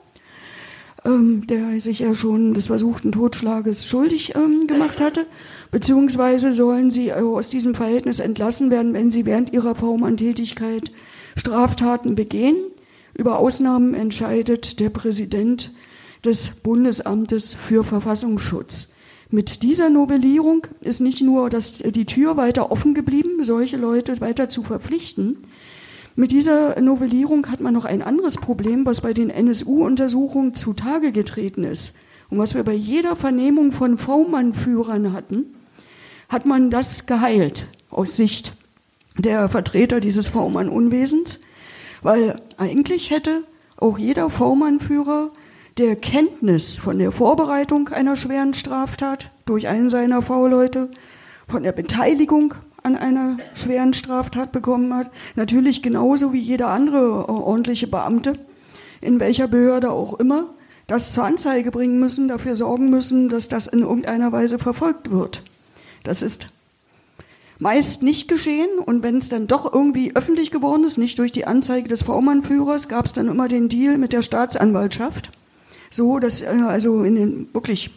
ähm, der sich ja schon des versuchten Totschlages schuldig ähm, gemacht hatte, beziehungsweise sollen sie äh, aus diesem Verhältnis entlassen werden, wenn sie während ihrer Vormann-Tätigkeit Straftaten begehen. Über Ausnahmen entscheidet der Präsident des Bundesamtes für Verfassungsschutz. Mit dieser Novellierung ist nicht nur dass die Tür weiter offen geblieben, solche Leute weiter zu verpflichten, mit dieser Novellierung hat man noch ein anderes Problem, was bei den NSU-Untersuchungen zutage getreten ist. Und was wir bei jeder Vernehmung von V-Mann-Führern hatten, hat man das geheilt aus Sicht der Vertreter dieses V-Mann-Unwesens, weil eigentlich hätte auch jeder V-Mann-Führer der Kenntnis von der Vorbereitung einer schweren Straftat durch einen seiner V-Leute, von der Beteiligung an einer schweren Straftat bekommen hat. Natürlich genauso wie jeder andere ordentliche Beamte, in welcher Behörde auch immer, das zur Anzeige bringen müssen, dafür sorgen müssen, dass das in irgendeiner Weise verfolgt wird. Das ist meist nicht geschehen und wenn es dann doch irgendwie öffentlich geworden ist, nicht durch die Anzeige des V-Mann-Führers, gab es dann immer den Deal mit der Staatsanwaltschaft, so dass äh, also in den wirklich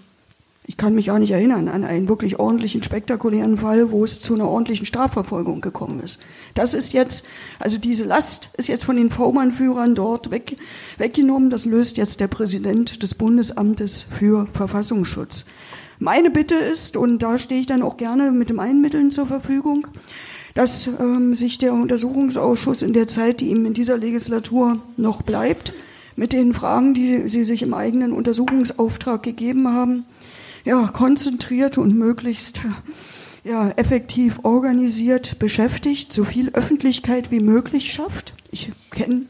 ich kann mich auch nicht erinnern an einen wirklich ordentlichen, spektakulären Fall, wo es zu einer ordentlichen Strafverfolgung gekommen ist. Das ist jetzt, also diese Last ist jetzt von den V-Mann-Führern dort weg, weggenommen. Das löst jetzt der Präsident des Bundesamtes für Verfassungsschutz. Meine Bitte ist, und da stehe ich dann auch gerne mit dem Einmitteln zur Verfügung, dass ähm, sich der Untersuchungsausschuss in der Zeit, die ihm in dieser Legislatur noch bleibt, mit den Fragen, die Sie sich im eigenen Untersuchungsauftrag gegeben haben, ja, konzentriert und möglichst ja, effektiv organisiert beschäftigt, so viel Öffentlichkeit wie möglich schafft. Ich kenne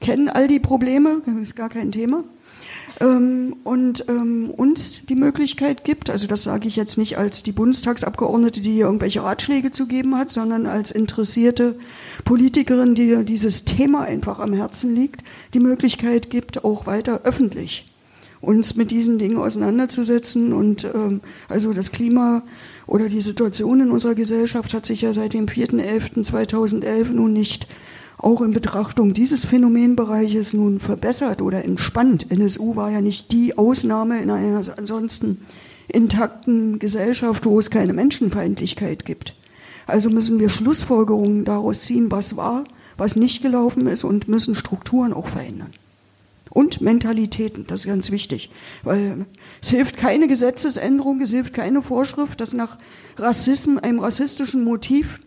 kenn all die Probleme, ist gar kein Thema. Ähm, und ähm, uns die Möglichkeit gibt, also das sage ich jetzt nicht als die Bundestagsabgeordnete, die hier irgendwelche Ratschläge zu geben hat, sondern als interessierte Politikerin, die dieses Thema einfach am Herzen liegt, die Möglichkeit gibt, auch weiter öffentlich uns mit diesen Dingen auseinanderzusetzen. Und ähm, also das Klima oder die Situation in unserer Gesellschaft hat sich ja seit dem 4.11.2011 nun nicht auch in Betrachtung dieses Phänomenbereiches nun verbessert oder entspannt. NSU war ja nicht die Ausnahme in einer ansonsten intakten Gesellschaft, wo es keine Menschenfeindlichkeit gibt. Also müssen wir Schlussfolgerungen daraus ziehen, was war, was nicht gelaufen ist und müssen Strukturen auch verändern. Und Mentalitäten, das ist ganz wichtig, weil es hilft keine Gesetzesänderung, es hilft keine Vorschrift, dass nach Rassismus, einem rassistischen Motiv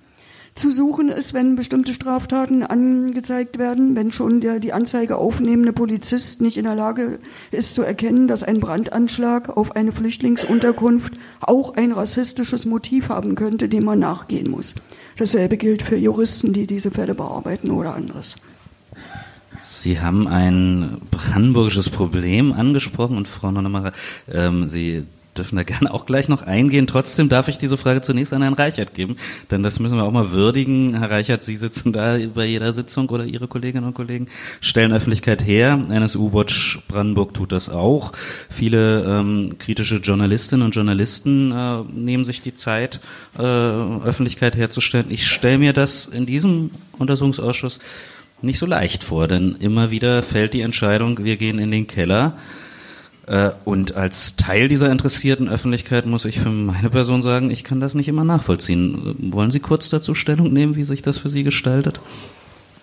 zu suchen ist, wenn bestimmte Straftaten angezeigt werden, wenn schon der die Anzeige aufnehmende Polizist nicht in der Lage ist zu erkennen, dass ein Brandanschlag auf eine Flüchtlingsunterkunft auch ein rassistisches Motiv haben könnte, dem man nachgehen muss. Dasselbe gilt für Juristen, die diese Fälle bearbeiten oder anderes. Sie haben ein brandenburgisches Problem angesprochen und Frau Nonnemacher, ähm, Sie dürfen da gerne auch gleich noch eingehen. Trotzdem darf ich diese Frage zunächst an Herrn Reichert geben, denn das müssen wir auch mal würdigen. Herr Reichert, Sie sitzen da bei jeder Sitzung oder Ihre Kolleginnen und Kollegen stellen Öffentlichkeit her. NSU-Watch Brandenburg tut das auch. Viele ähm, kritische Journalistinnen und Journalisten äh, nehmen sich die Zeit, äh, Öffentlichkeit herzustellen. Ich stelle mir das in diesem Untersuchungsausschuss nicht so leicht vor, denn immer wieder fällt die Entscheidung, wir gehen in den Keller äh, und als Teil dieser interessierten Öffentlichkeit muss ich für meine Person sagen, ich kann das nicht immer nachvollziehen. Wollen Sie kurz dazu Stellung nehmen, wie sich das für Sie gestaltet?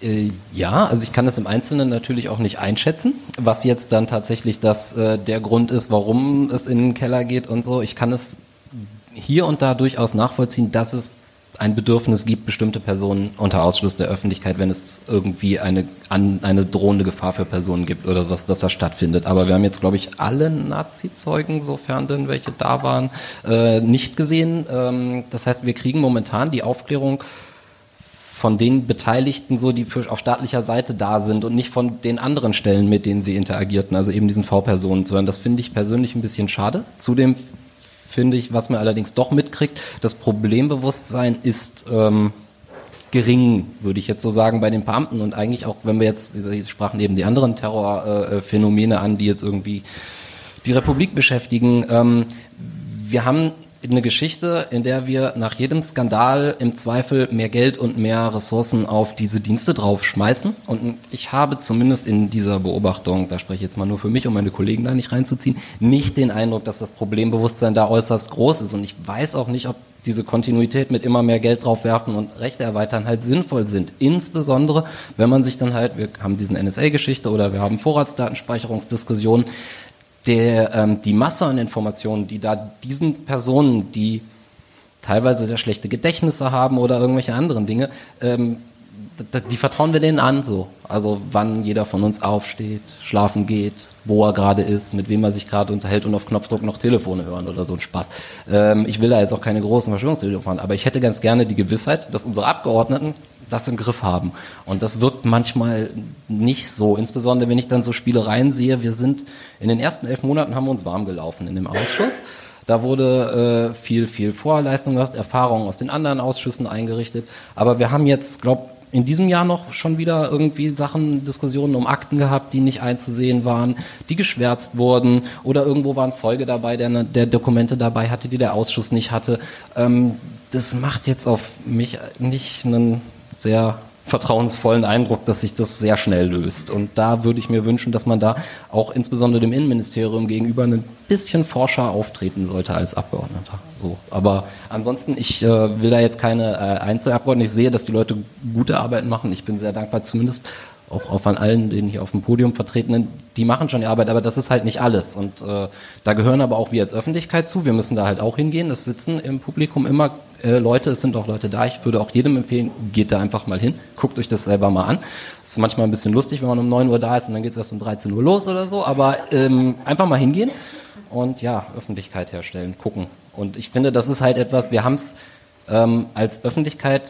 Äh, ja, also ich kann das im Einzelnen natürlich auch nicht einschätzen, was jetzt dann tatsächlich das äh, der Grund ist, warum es in den Keller geht und so. Ich kann es hier und da durchaus nachvollziehen, dass es ein Bedürfnis gibt, bestimmte Personen unter Ausschluss der Öffentlichkeit, wenn es irgendwie eine, an, eine drohende Gefahr für Personen gibt oder sowas, dass das stattfindet. Aber wir haben jetzt, glaube ich, alle Nazi-Zeugen, sofern denn welche da waren, äh, nicht gesehen. Ähm, das heißt, wir kriegen momentan die Aufklärung von den Beteiligten, so die für, auf staatlicher Seite da sind und nicht von den anderen Stellen, mit denen sie interagierten, also eben diesen V-Personen zu hören. Das finde ich persönlich ein bisschen schade. Zudem finde ich, was man allerdings doch mitkriegt, das Problembewusstsein ist ähm, gering, würde ich jetzt so sagen, bei den Beamten und eigentlich auch, wenn wir jetzt, Sie sprachen eben die anderen Terrorphänomene an, die jetzt irgendwie die Republik beschäftigen. Ähm, wir haben eine Geschichte, in der wir nach jedem Skandal im Zweifel mehr Geld und mehr Ressourcen auf diese Dienste draufschmeißen. Und ich habe zumindest in dieser Beobachtung, da spreche ich jetzt mal nur für mich, um meine Kollegen da nicht reinzuziehen, nicht den Eindruck, dass das Problembewusstsein da äußerst groß ist. Und ich weiß auch nicht, ob diese Kontinuität mit immer mehr Geld draufwerfen und Rechte erweitern halt sinnvoll sind. Insbesondere, wenn man sich dann halt, wir haben diesen NSA-Geschichte oder wir haben Vorratsdatenspeicherungsdiskussionen, der, ähm, die Masse an Informationen, die da diesen Personen, die teilweise sehr schlechte Gedächtnisse haben oder irgendwelche anderen Dinge, ähm, die vertrauen wir denen an so. Also wann jeder von uns aufsteht, schlafen geht, wo er gerade ist, mit wem er sich gerade unterhält und auf Knopfdruck noch Telefone hören oder so ein Spaß. Ähm, ich will da jetzt auch keine großen Verschwörungstheorien fahren, aber ich hätte ganz gerne die Gewissheit, dass unsere Abgeordneten das im Griff haben. Und das wirkt manchmal nicht so, insbesondere wenn ich dann so Spielereien sehe. Wir sind in den ersten elf Monaten haben wir uns warm gelaufen in dem Ausschuss. Da wurde äh, viel, viel Vorleistung gemacht, Erfahrungen aus den anderen Ausschüssen eingerichtet. Aber wir haben jetzt, glaube in diesem Jahr noch schon wieder irgendwie Sachen, Diskussionen um Akten gehabt, die nicht einzusehen waren, die geschwärzt wurden oder irgendwo war ein Zeuge dabei, der, der Dokumente dabei hatte, die der Ausschuss nicht hatte. Ähm, das macht jetzt auf mich nicht einen sehr vertrauensvollen Eindruck, dass sich das sehr schnell löst. Und da würde ich mir wünschen, dass man da auch insbesondere dem Innenministerium gegenüber ein bisschen forscher auftreten sollte als Abgeordneter. So. Aber ansonsten, ich äh, will da jetzt keine äh, Einzelabgeordneten. Ich sehe, dass die Leute gute Arbeit machen. Ich bin sehr dankbar, zumindest auch, an allen, den hier auf dem Podium vertretenen, die machen schon die Arbeit, aber das ist halt nicht alles. Und äh, da gehören aber auch wir als Öffentlichkeit zu. Wir müssen da halt auch hingehen. Es sitzen im Publikum immer äh, Leute, es sind auch Leute da. Ich würde auch jedem empfehlen, geht da einfach mal hin, guckt euch das selber mal an. Es ist manchmal ein bisschen lustig, wenn man um 9 Uhr da ist und dann geht es erst um 13 Uhr los oder so, aber ähm, einfach mal hingehen und ja, Öffentlichkeit herstellen, gucken. Und ich finde, das ist halt etwas, wir haben es ähm, als Öffentlichkeit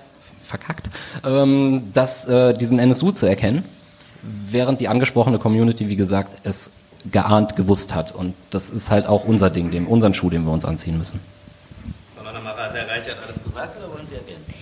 verkackt, ähm, das, äh, diesen NSU zu erkennen, während die angesprochene Community, wie gesagt, es geahnt gewusst hat. Und das ist halt auch unser Ding, dem, unseren Schuh, den wir uns anziehen müssen. Frau Hat Herr Reichert alles gesagt oder wollen Sie ergänzen?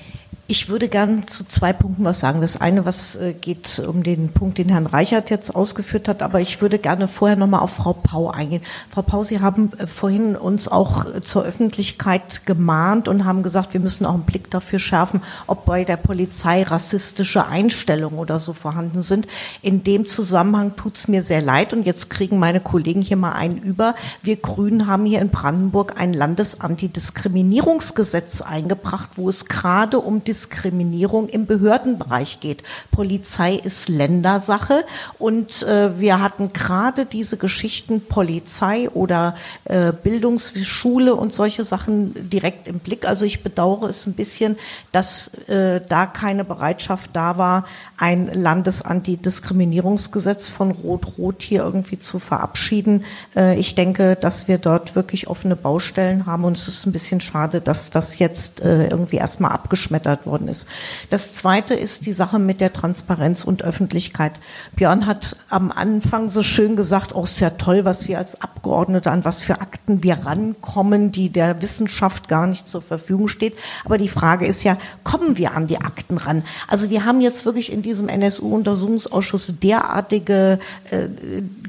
Ich würde gern zu zwei Punkten was sagen. Das eine, was äh, geht um den Punkt, den Herrn Reichert jetzt ausgeführt hat, aber ich würde gerne vorher nochmal auf Frau Pau eingehen. Frau Pau, Sie haben äh, vorhin uns auch äh, zur Öffentlichkeit gemahnt und haben gesagt, wir müssen auch einen Blick dafür schärfen, ob bei der Polizei rassistische Einstellungen oder so vorhanden sind. In dem Zusammenhang tut es mir sehr leid und jetzt kriegen meine Kollegen hier mal einen über. Wir Grünen haben hier in Brandenburg ein Landesantidiskriminierungsgesetz eingebracht, wo es gerade um Diskriminierung im Behördenbereich geht. Polizei ist Ländersache und äh, wir hatten gerade diese Geschichten Polizei oder äh, Bildungsschule und solche Sachen direkt im Blick. Also ich bedauere es ein bisschen, dass äh, da keine Bereitschaft da war, ein Landesantidiskriminierungsgesetz von Rot-Rot hier irgendwie zu verabschieden. Äh, ich denke, dass wir dort wirklich offene Baustellen haben und es ist ein bisschen schade, dass das jetzt äh, irgendwie erstmal abgeschmettert worden ist. Das zweite ist die Sache mit der Transparenz und Öffentlichkeit. Björn hat am Anfang so schön gesagt, oh, ist ja toll, was wir als Abgeordnete an was für Akten wir rankommen, die der Wissenschaft gar nicht zur Verfügung steht. Aber die Frage ist ja, kommen wir an die Akten ran? Also wir haben jetzt wirklich in diesem NSU-Untersuchungsausschuss derartige äh,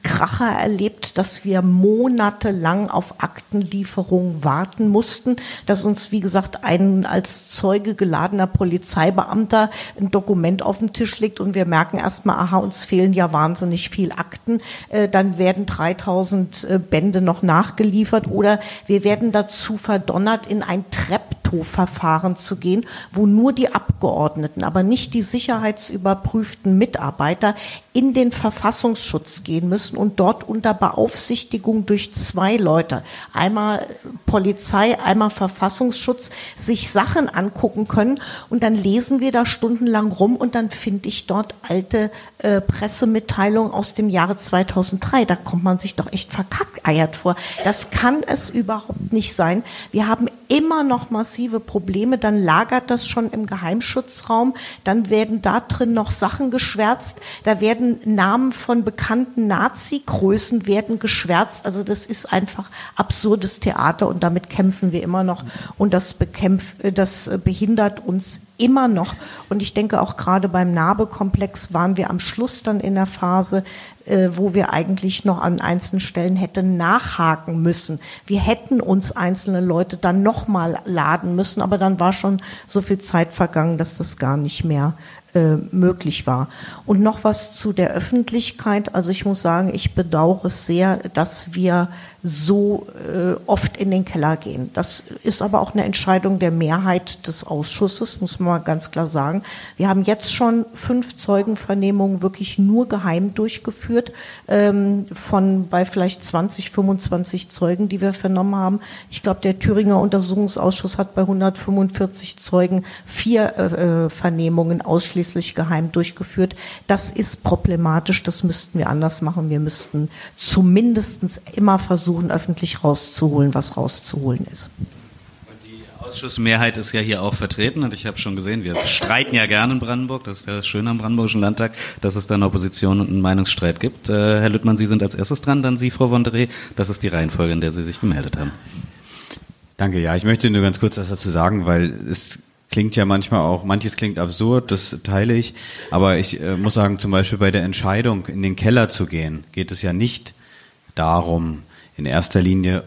Kracher erlebt, dass wir monatelang auf Aktenlieferung warten mussten, dass uns, wie gesagt, ein als Zeuge geladener Polizeibeamter ein Dokument auf den Tisch legt und wir merken erstmal, aha, uns fehlen ja wahnsinnig viel Akten, äh, dann werden 3000 äh, Bände noch nachgeliefert oder wir werden dazu verdonnert, in ein Treptow-Verfahren zu gehen, wo nur die Abgeordneten, aber nicht die sicherheitsüberprüften Mitarbeiter in den Verfassungsschutz gehen müssen und dort unter Beaufsichtigung durch zwei Leute, einmal Polizei, einmal Verfassungsschutz, sich Sachen angucken können und dann lesen wir da stundenlang rum und dann finde ich dort alte äh, Pressemitteilungen aus dem Jahre 2003. Da kommt man sich doch echt verkackeiert vor. Das kann es überhaupt nicht sein. Wir haben immer noch massive Probleme, dann lagert das schon im Geheimschutzraum, dann werden da drin noch Sachen geschwärzt, da werden Namen von bekannten Nazi-Größen werden geschwärzt, also das ist einfach absurdes Theater und damit kämpfen wir immer noch und das bekämpft, das behindert uns immer noch. Und ich denke auch gerade beim Narbekomplex waren wir am Schluss dann in der Phase, äh, wo wir eigentlich noch an einzelnen Stellen hätten nachhaken müssen. Wir hätten uns einzelne Leute dann nochmal laden müssen, aber dann war schon so viel Zeit vergangen, dass das gar nicht mehr äh, möglich war. Und noch was zu der Öffentlichkeit. Also ich muss sagen, ich bedauere es sehr, dass wir so äh, oft in den Keller gehen. Das ist aber auch eine Entscheidung der Mehrheit des Ausschusses, muss man ganz klar sagen. Wir haben jetzt schon fünf Zeugenvernehmungen wirklich nur geheim durchgeführt, ähm, von bei vielleicht 20, 25 Zeugen, die wir vernommen haben. Ich glaube, der Thüringer Untersuchungsausschuss hat bei 145 Zeugen vier äh, äh, Vernehmungen ausschließlich geheim durchgeführt. Das ist problematisch, das müssten wir anders machen. Wir müssten zumindest immer versuchen, öffentlich rauszuholen, was rauszuholen ist. Die Ausschussmehrheit ist ja hier auch vertreten und ich habe schon gesehen, wir streiten ja gerne in Brandenburg, das ist ja das Schöne am Brandenburgischen Landtag, dass es da eine Opposition und einen Meinungsstreit gibt. Äh, Herr Lüttmann, Sie sind als erstes dran, dann Sie, Frau Wondere. Das ist die Reihenfolge, in der Sie sich gemeldet haben. Danke, ja, ich möchte nur ganz kurz was dazu sagen, weil es klingt ja manchmal auch, manches klingt absurd, das teile ich, aber ich äh, muss sagen, zum Beispiel bei der Entscheidung, in den Keller zu gehen, geht es ja nicht darum, in erster Linie,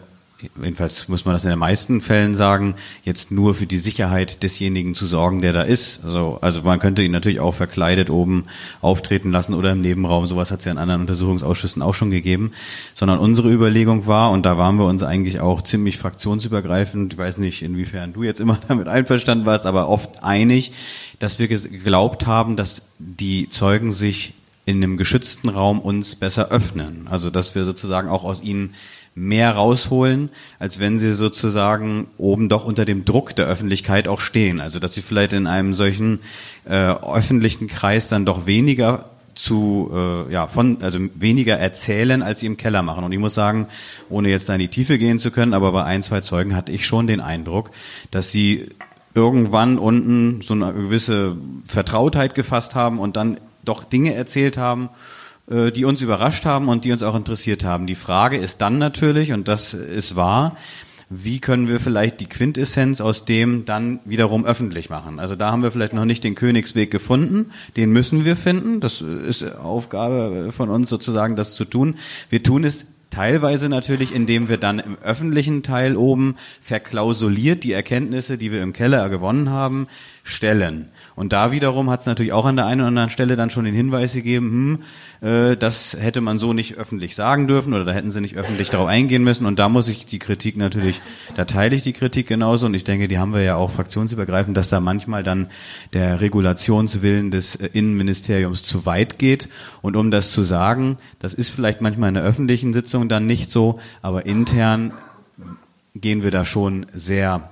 jedenfalls muss man das in den meisten Fällen sagen, jetzt nur für die Sicherheit desjenigen zu sorgen, der da ist. Also, also man könnte ihn natürlich auch verkleidet oben auftreten lassen oder im Nebenraum. Sowas hat es ja in anderen Untersuchungsausschüssen auch schon gegeben. Sondern unsere Überlegung war, und da waren wir uns eigentlich auch ziemlich fraktionsübergreifend, ich weiß nicht, inwiefern du jetzt immer damit einverstanden warst, aber oft einig, dass wir geglaubt haben, dass die Zeugen sich in einem geschützten Raum uns besser öffnen. Also dass wir sozusagen auch aus ihnen mehr rausholen, als wenn sie sozusagen oben doch unter dem Druck der Öffentlichkeit auch stehen. Also dass sie vielleicht in einem solchen äh, öffentlichen Kreis dann doch weniger zu äh, ja von also weniger erzählen, als sie im Keller machen. Und ich muss sagen, ohne jetzt da in die Tiefe gehen zu können, aber bei ein zwei Zeugen hatte ich schon den Eindruck, dass sie irgendwann unten so eine gewisse Vertrautheit gefasst haben und dann doch Dinge erzählt haben, die uns überrascht haben und die uns auch interessiert haben. Die Frage ist dann natürlich, und das ist wahr, wie können wir vielleicht die Quintessenz aus dem dann wiederum öffentlich machen. Also da haben wir vielleicht noch nicht den Königsweg gefunden, den müssen wir finden. Das ist Aufgabe von uns sozusagen, das zu tun. Wir tun es Teilweise natürlich, indem wir dann im öffentlichen Teil oben verklausuliert die Erkenntnisse, die wir im Keller gewonnen haben, stellen. Und da wiederum hat es natürlich auch an der einen oder anderen Stelle dann schon den Hinweis gegeben, hm, äh, das hätte man so nicht öffentlich sagen dürfen oder da hätten sie nicht öffentlich darauf eingehen müssen. Und da muss ich die Kritik natürlich, da teile ich die Kritik genauso und ich denke, die haben wir ja auch fraktionsübergreifend, dass da manchmal dann der Regulationswillen des äh, Innenministeriums zu weit geht. Und um das zu sagen, das ist vielleicht manchmal in der öffentlichen Sitzung dann nicht so, aber intern gehen wir da schon sehr,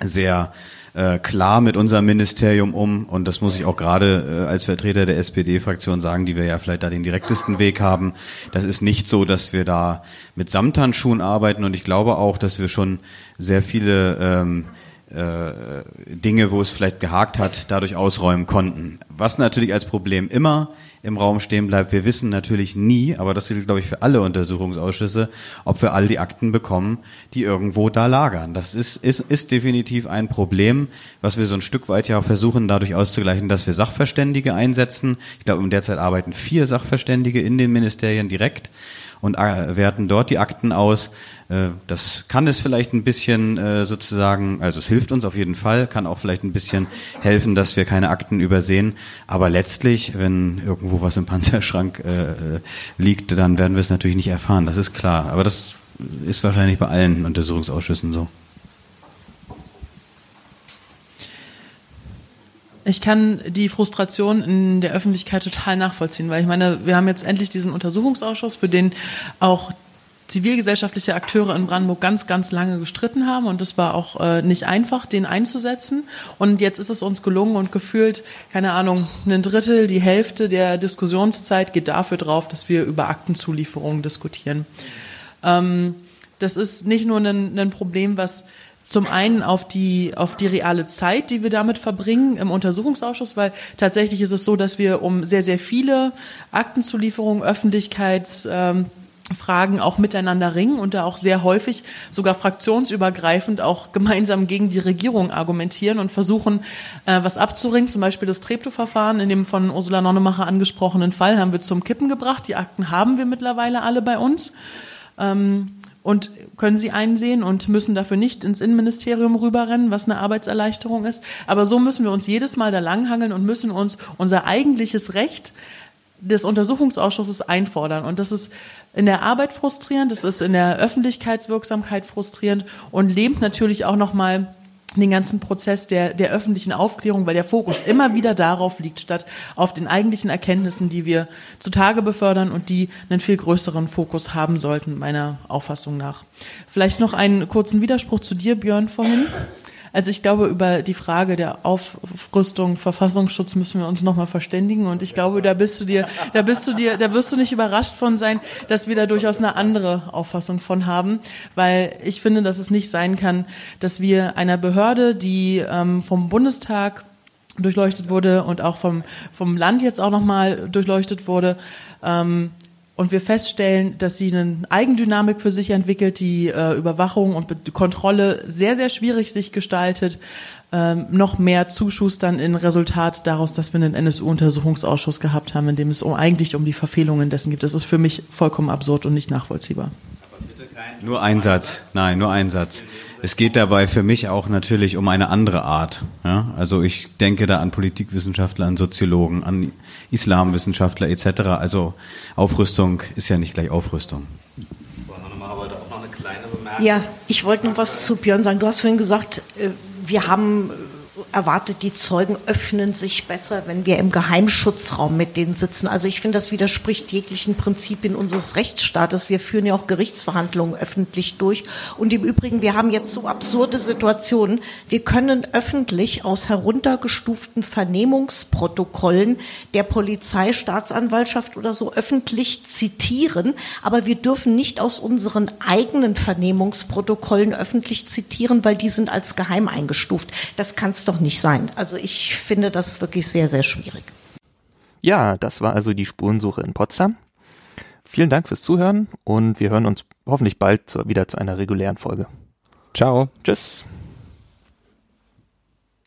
sehr äh, klar mit unserem Ministerium um. Und das muss ich auch gerade äh, als Vertreter der SPD-Fraktion sagen, die wir ja vielleicht da den direktesten Weg haben. Das ist nicht so, dass wir da mit Samthandschuhen arbeiten. Und ich glaube auch, dass wir schon sehr viele ähm, äh, Dinge, wo es vielleicht gehakt hat, dadurch ausräumen konnten. Was natürlich als Problem immer im Raum stehen bleibt. Wir wissen natürlich nie, aber das gilt, glaube ich, für alle Untersuchungsausschüsse, ob wir all die Akten bekommen, die irgendwo da lagern. Das ist, ist, ist definitiv ein Problem, was wir so ein Stück weit ja versuchen, dadurch auszugleichen, dass wir Sachverständige einsetzen. Ich glaube, in der Zeit arbeiten vier Sachverständige in den Ministerien direkt und äh, werten dort die Akten aus. Äh, das kann es vielleicht ein bisschen äh, sozusagen, also es hilft uns auf jeden Fall, kann auch vielleicht ein bisschen helfen, dass wir keine Akten übersehen. Aber letztlich, wenn irgendwo was im Panzerschrank liegt, dann werden wir es natürlich nicht erfahren. Das ist klar. Aber das ist wahrscheinlich bei allen Untersuchungsausschüssen so. Ich kann die Frustration in der Öffentlichkeit total nachvollziehen, weil ich meine, wir haben jetzt endlich diesen Untersuchungsausschuss, für den auch zivilgesellschaftliche Akteure in Brandenburg ganz, ganz lange gestritten haben und es war auch äh, nicht einfach, den einzusetzen. Und jetzt ist es uns gelungen und gefühlt, keine Ahnung, ein Drittel, die Hälfte der Diskussionszeit geht dafür drauf, dass wir über Aktenzulieferungen diskutieren. Ähm, das ist nicht nur ein, ein Problem, was zum einen auf die, auf die reale Zeit, die wir damit verbringen im Untersuchungsausschuss, weil tatsächlich ist es so, dass wir um sehr, sehr viele Aktenzulieferungen, Öffentlichkeitsfragen ähm, auch miteinander ringen und da auch sehr häufig sogar fraktionsübergreifend auch gemeinsam gegen die Regierung argumentieren und versuchen, äh, was abzuringen. Zum Beispiel das Treptow-Verfahren in dem von Ursula Nonnemacher angesprochenen Fall haben wir zum Kippen gebracht. Die Akten haben wir mittlerweile alle bei uns. Ähm, und können sie einsehen und müssen dafür nicht ins Innenministerium rüberrennen, was eine Arbeitserleichterung ist. Aber so müssen wir uns jedes Mal da langhangeln und müssen uns unser eigentliches Recht des Untersuchungsausschusses einfordern. Und das ist in der Arbeit frustrierend, das ist in der Öffentlichkeitswirksamkeit frustrierend und lebt natürlich auch nochmal den ganzen Prozess der, der öffentlichen Aufklärung, weil der Fokus immer wieder darauf liegt, statt auf den eigentlichen Erkenntnissen, die wir zutage befördern und die einen viel größeren Fokus haben sollten, meiner Auffassung nach. Vielleicht noch einen kurzen Widerspruch zu dir, Björn, vorhin. Also ich glaube, über die Frage der Aufrüstung, Verfassungsschutz müssen wir uns nochmal verständigen. Und ich glaube, da bist du dir, da bist du dir, da wirst du nicht überrascht von sein, dass wir da durchaus eine andere Auffassung von haben. Weil ich finde, dass es nicht sein kann, dass wir einer Behörde, die ähm, vom Bundestag durchleuchtet wurde und auch vom, vom Land jetzt auch nochmal durchleuchtet wurde, ähm, und wir feststellen, dass sie eine Eigendynamik für sich entwickelt, die äh, Überwachung und Be Kontrolle sehr, sehr schwierig sich gestaltet, ähm, noch mehr zuschustern in Resultat daraus, dass wir einen NSU-Untersuchungsausschuss gehabt haben, in dem es um, eigentlich um die Verfehlungen dessen gibt. Das ist für mich vollkommen absurd und nicht nachvollziehbar. Nur ein Satz, nein, nur ein Satz. Es geht dabei für mich auch natürlich um eine andere Art. Ja? Also ich denke da an Politikwissenschaftler, an Soziologen, an Islamwissenschaftler etc. Also Aufrüstung ist ja nicht gleich Aufrüstung. Ja, ich wollte noch was zu Björn sagen. Du hast vorhin gesagt, äh, wir haben erwartet, die Zeugen öffnen sich besser, wenn wir im Geheimschutzraum mit denen sitzen. Also ich finde, das widerspricht jeglichen Prinzipien unseres Rechtsstaates. Wir führen ja auch Gerichtsverhandlungen öffentlich durch. Und im Übrigen, wir haben jetzt so absurde Situationen. Wir können öffentlich aus heruntergestuften Vernehmungsprotokollen der Polizei, Staatsanwaltschaft oder so öffentlich zitieren, aber wir dürfen nicht aus unseren eigenen Vernehmungsprotokollen öffentlich zitieren, weil die sind als geheim eingestuft. Das kann es doch nicht sein. Also ich finde das wirklich sehr, sehr schwierig. Ja, das war also die Spurensuche in Potsdam. Vielen Dank fürs Zuhören und wir hören uns hoffentlich bald zu, wieder zu einer regulären Folge. Ciao. Tschüss.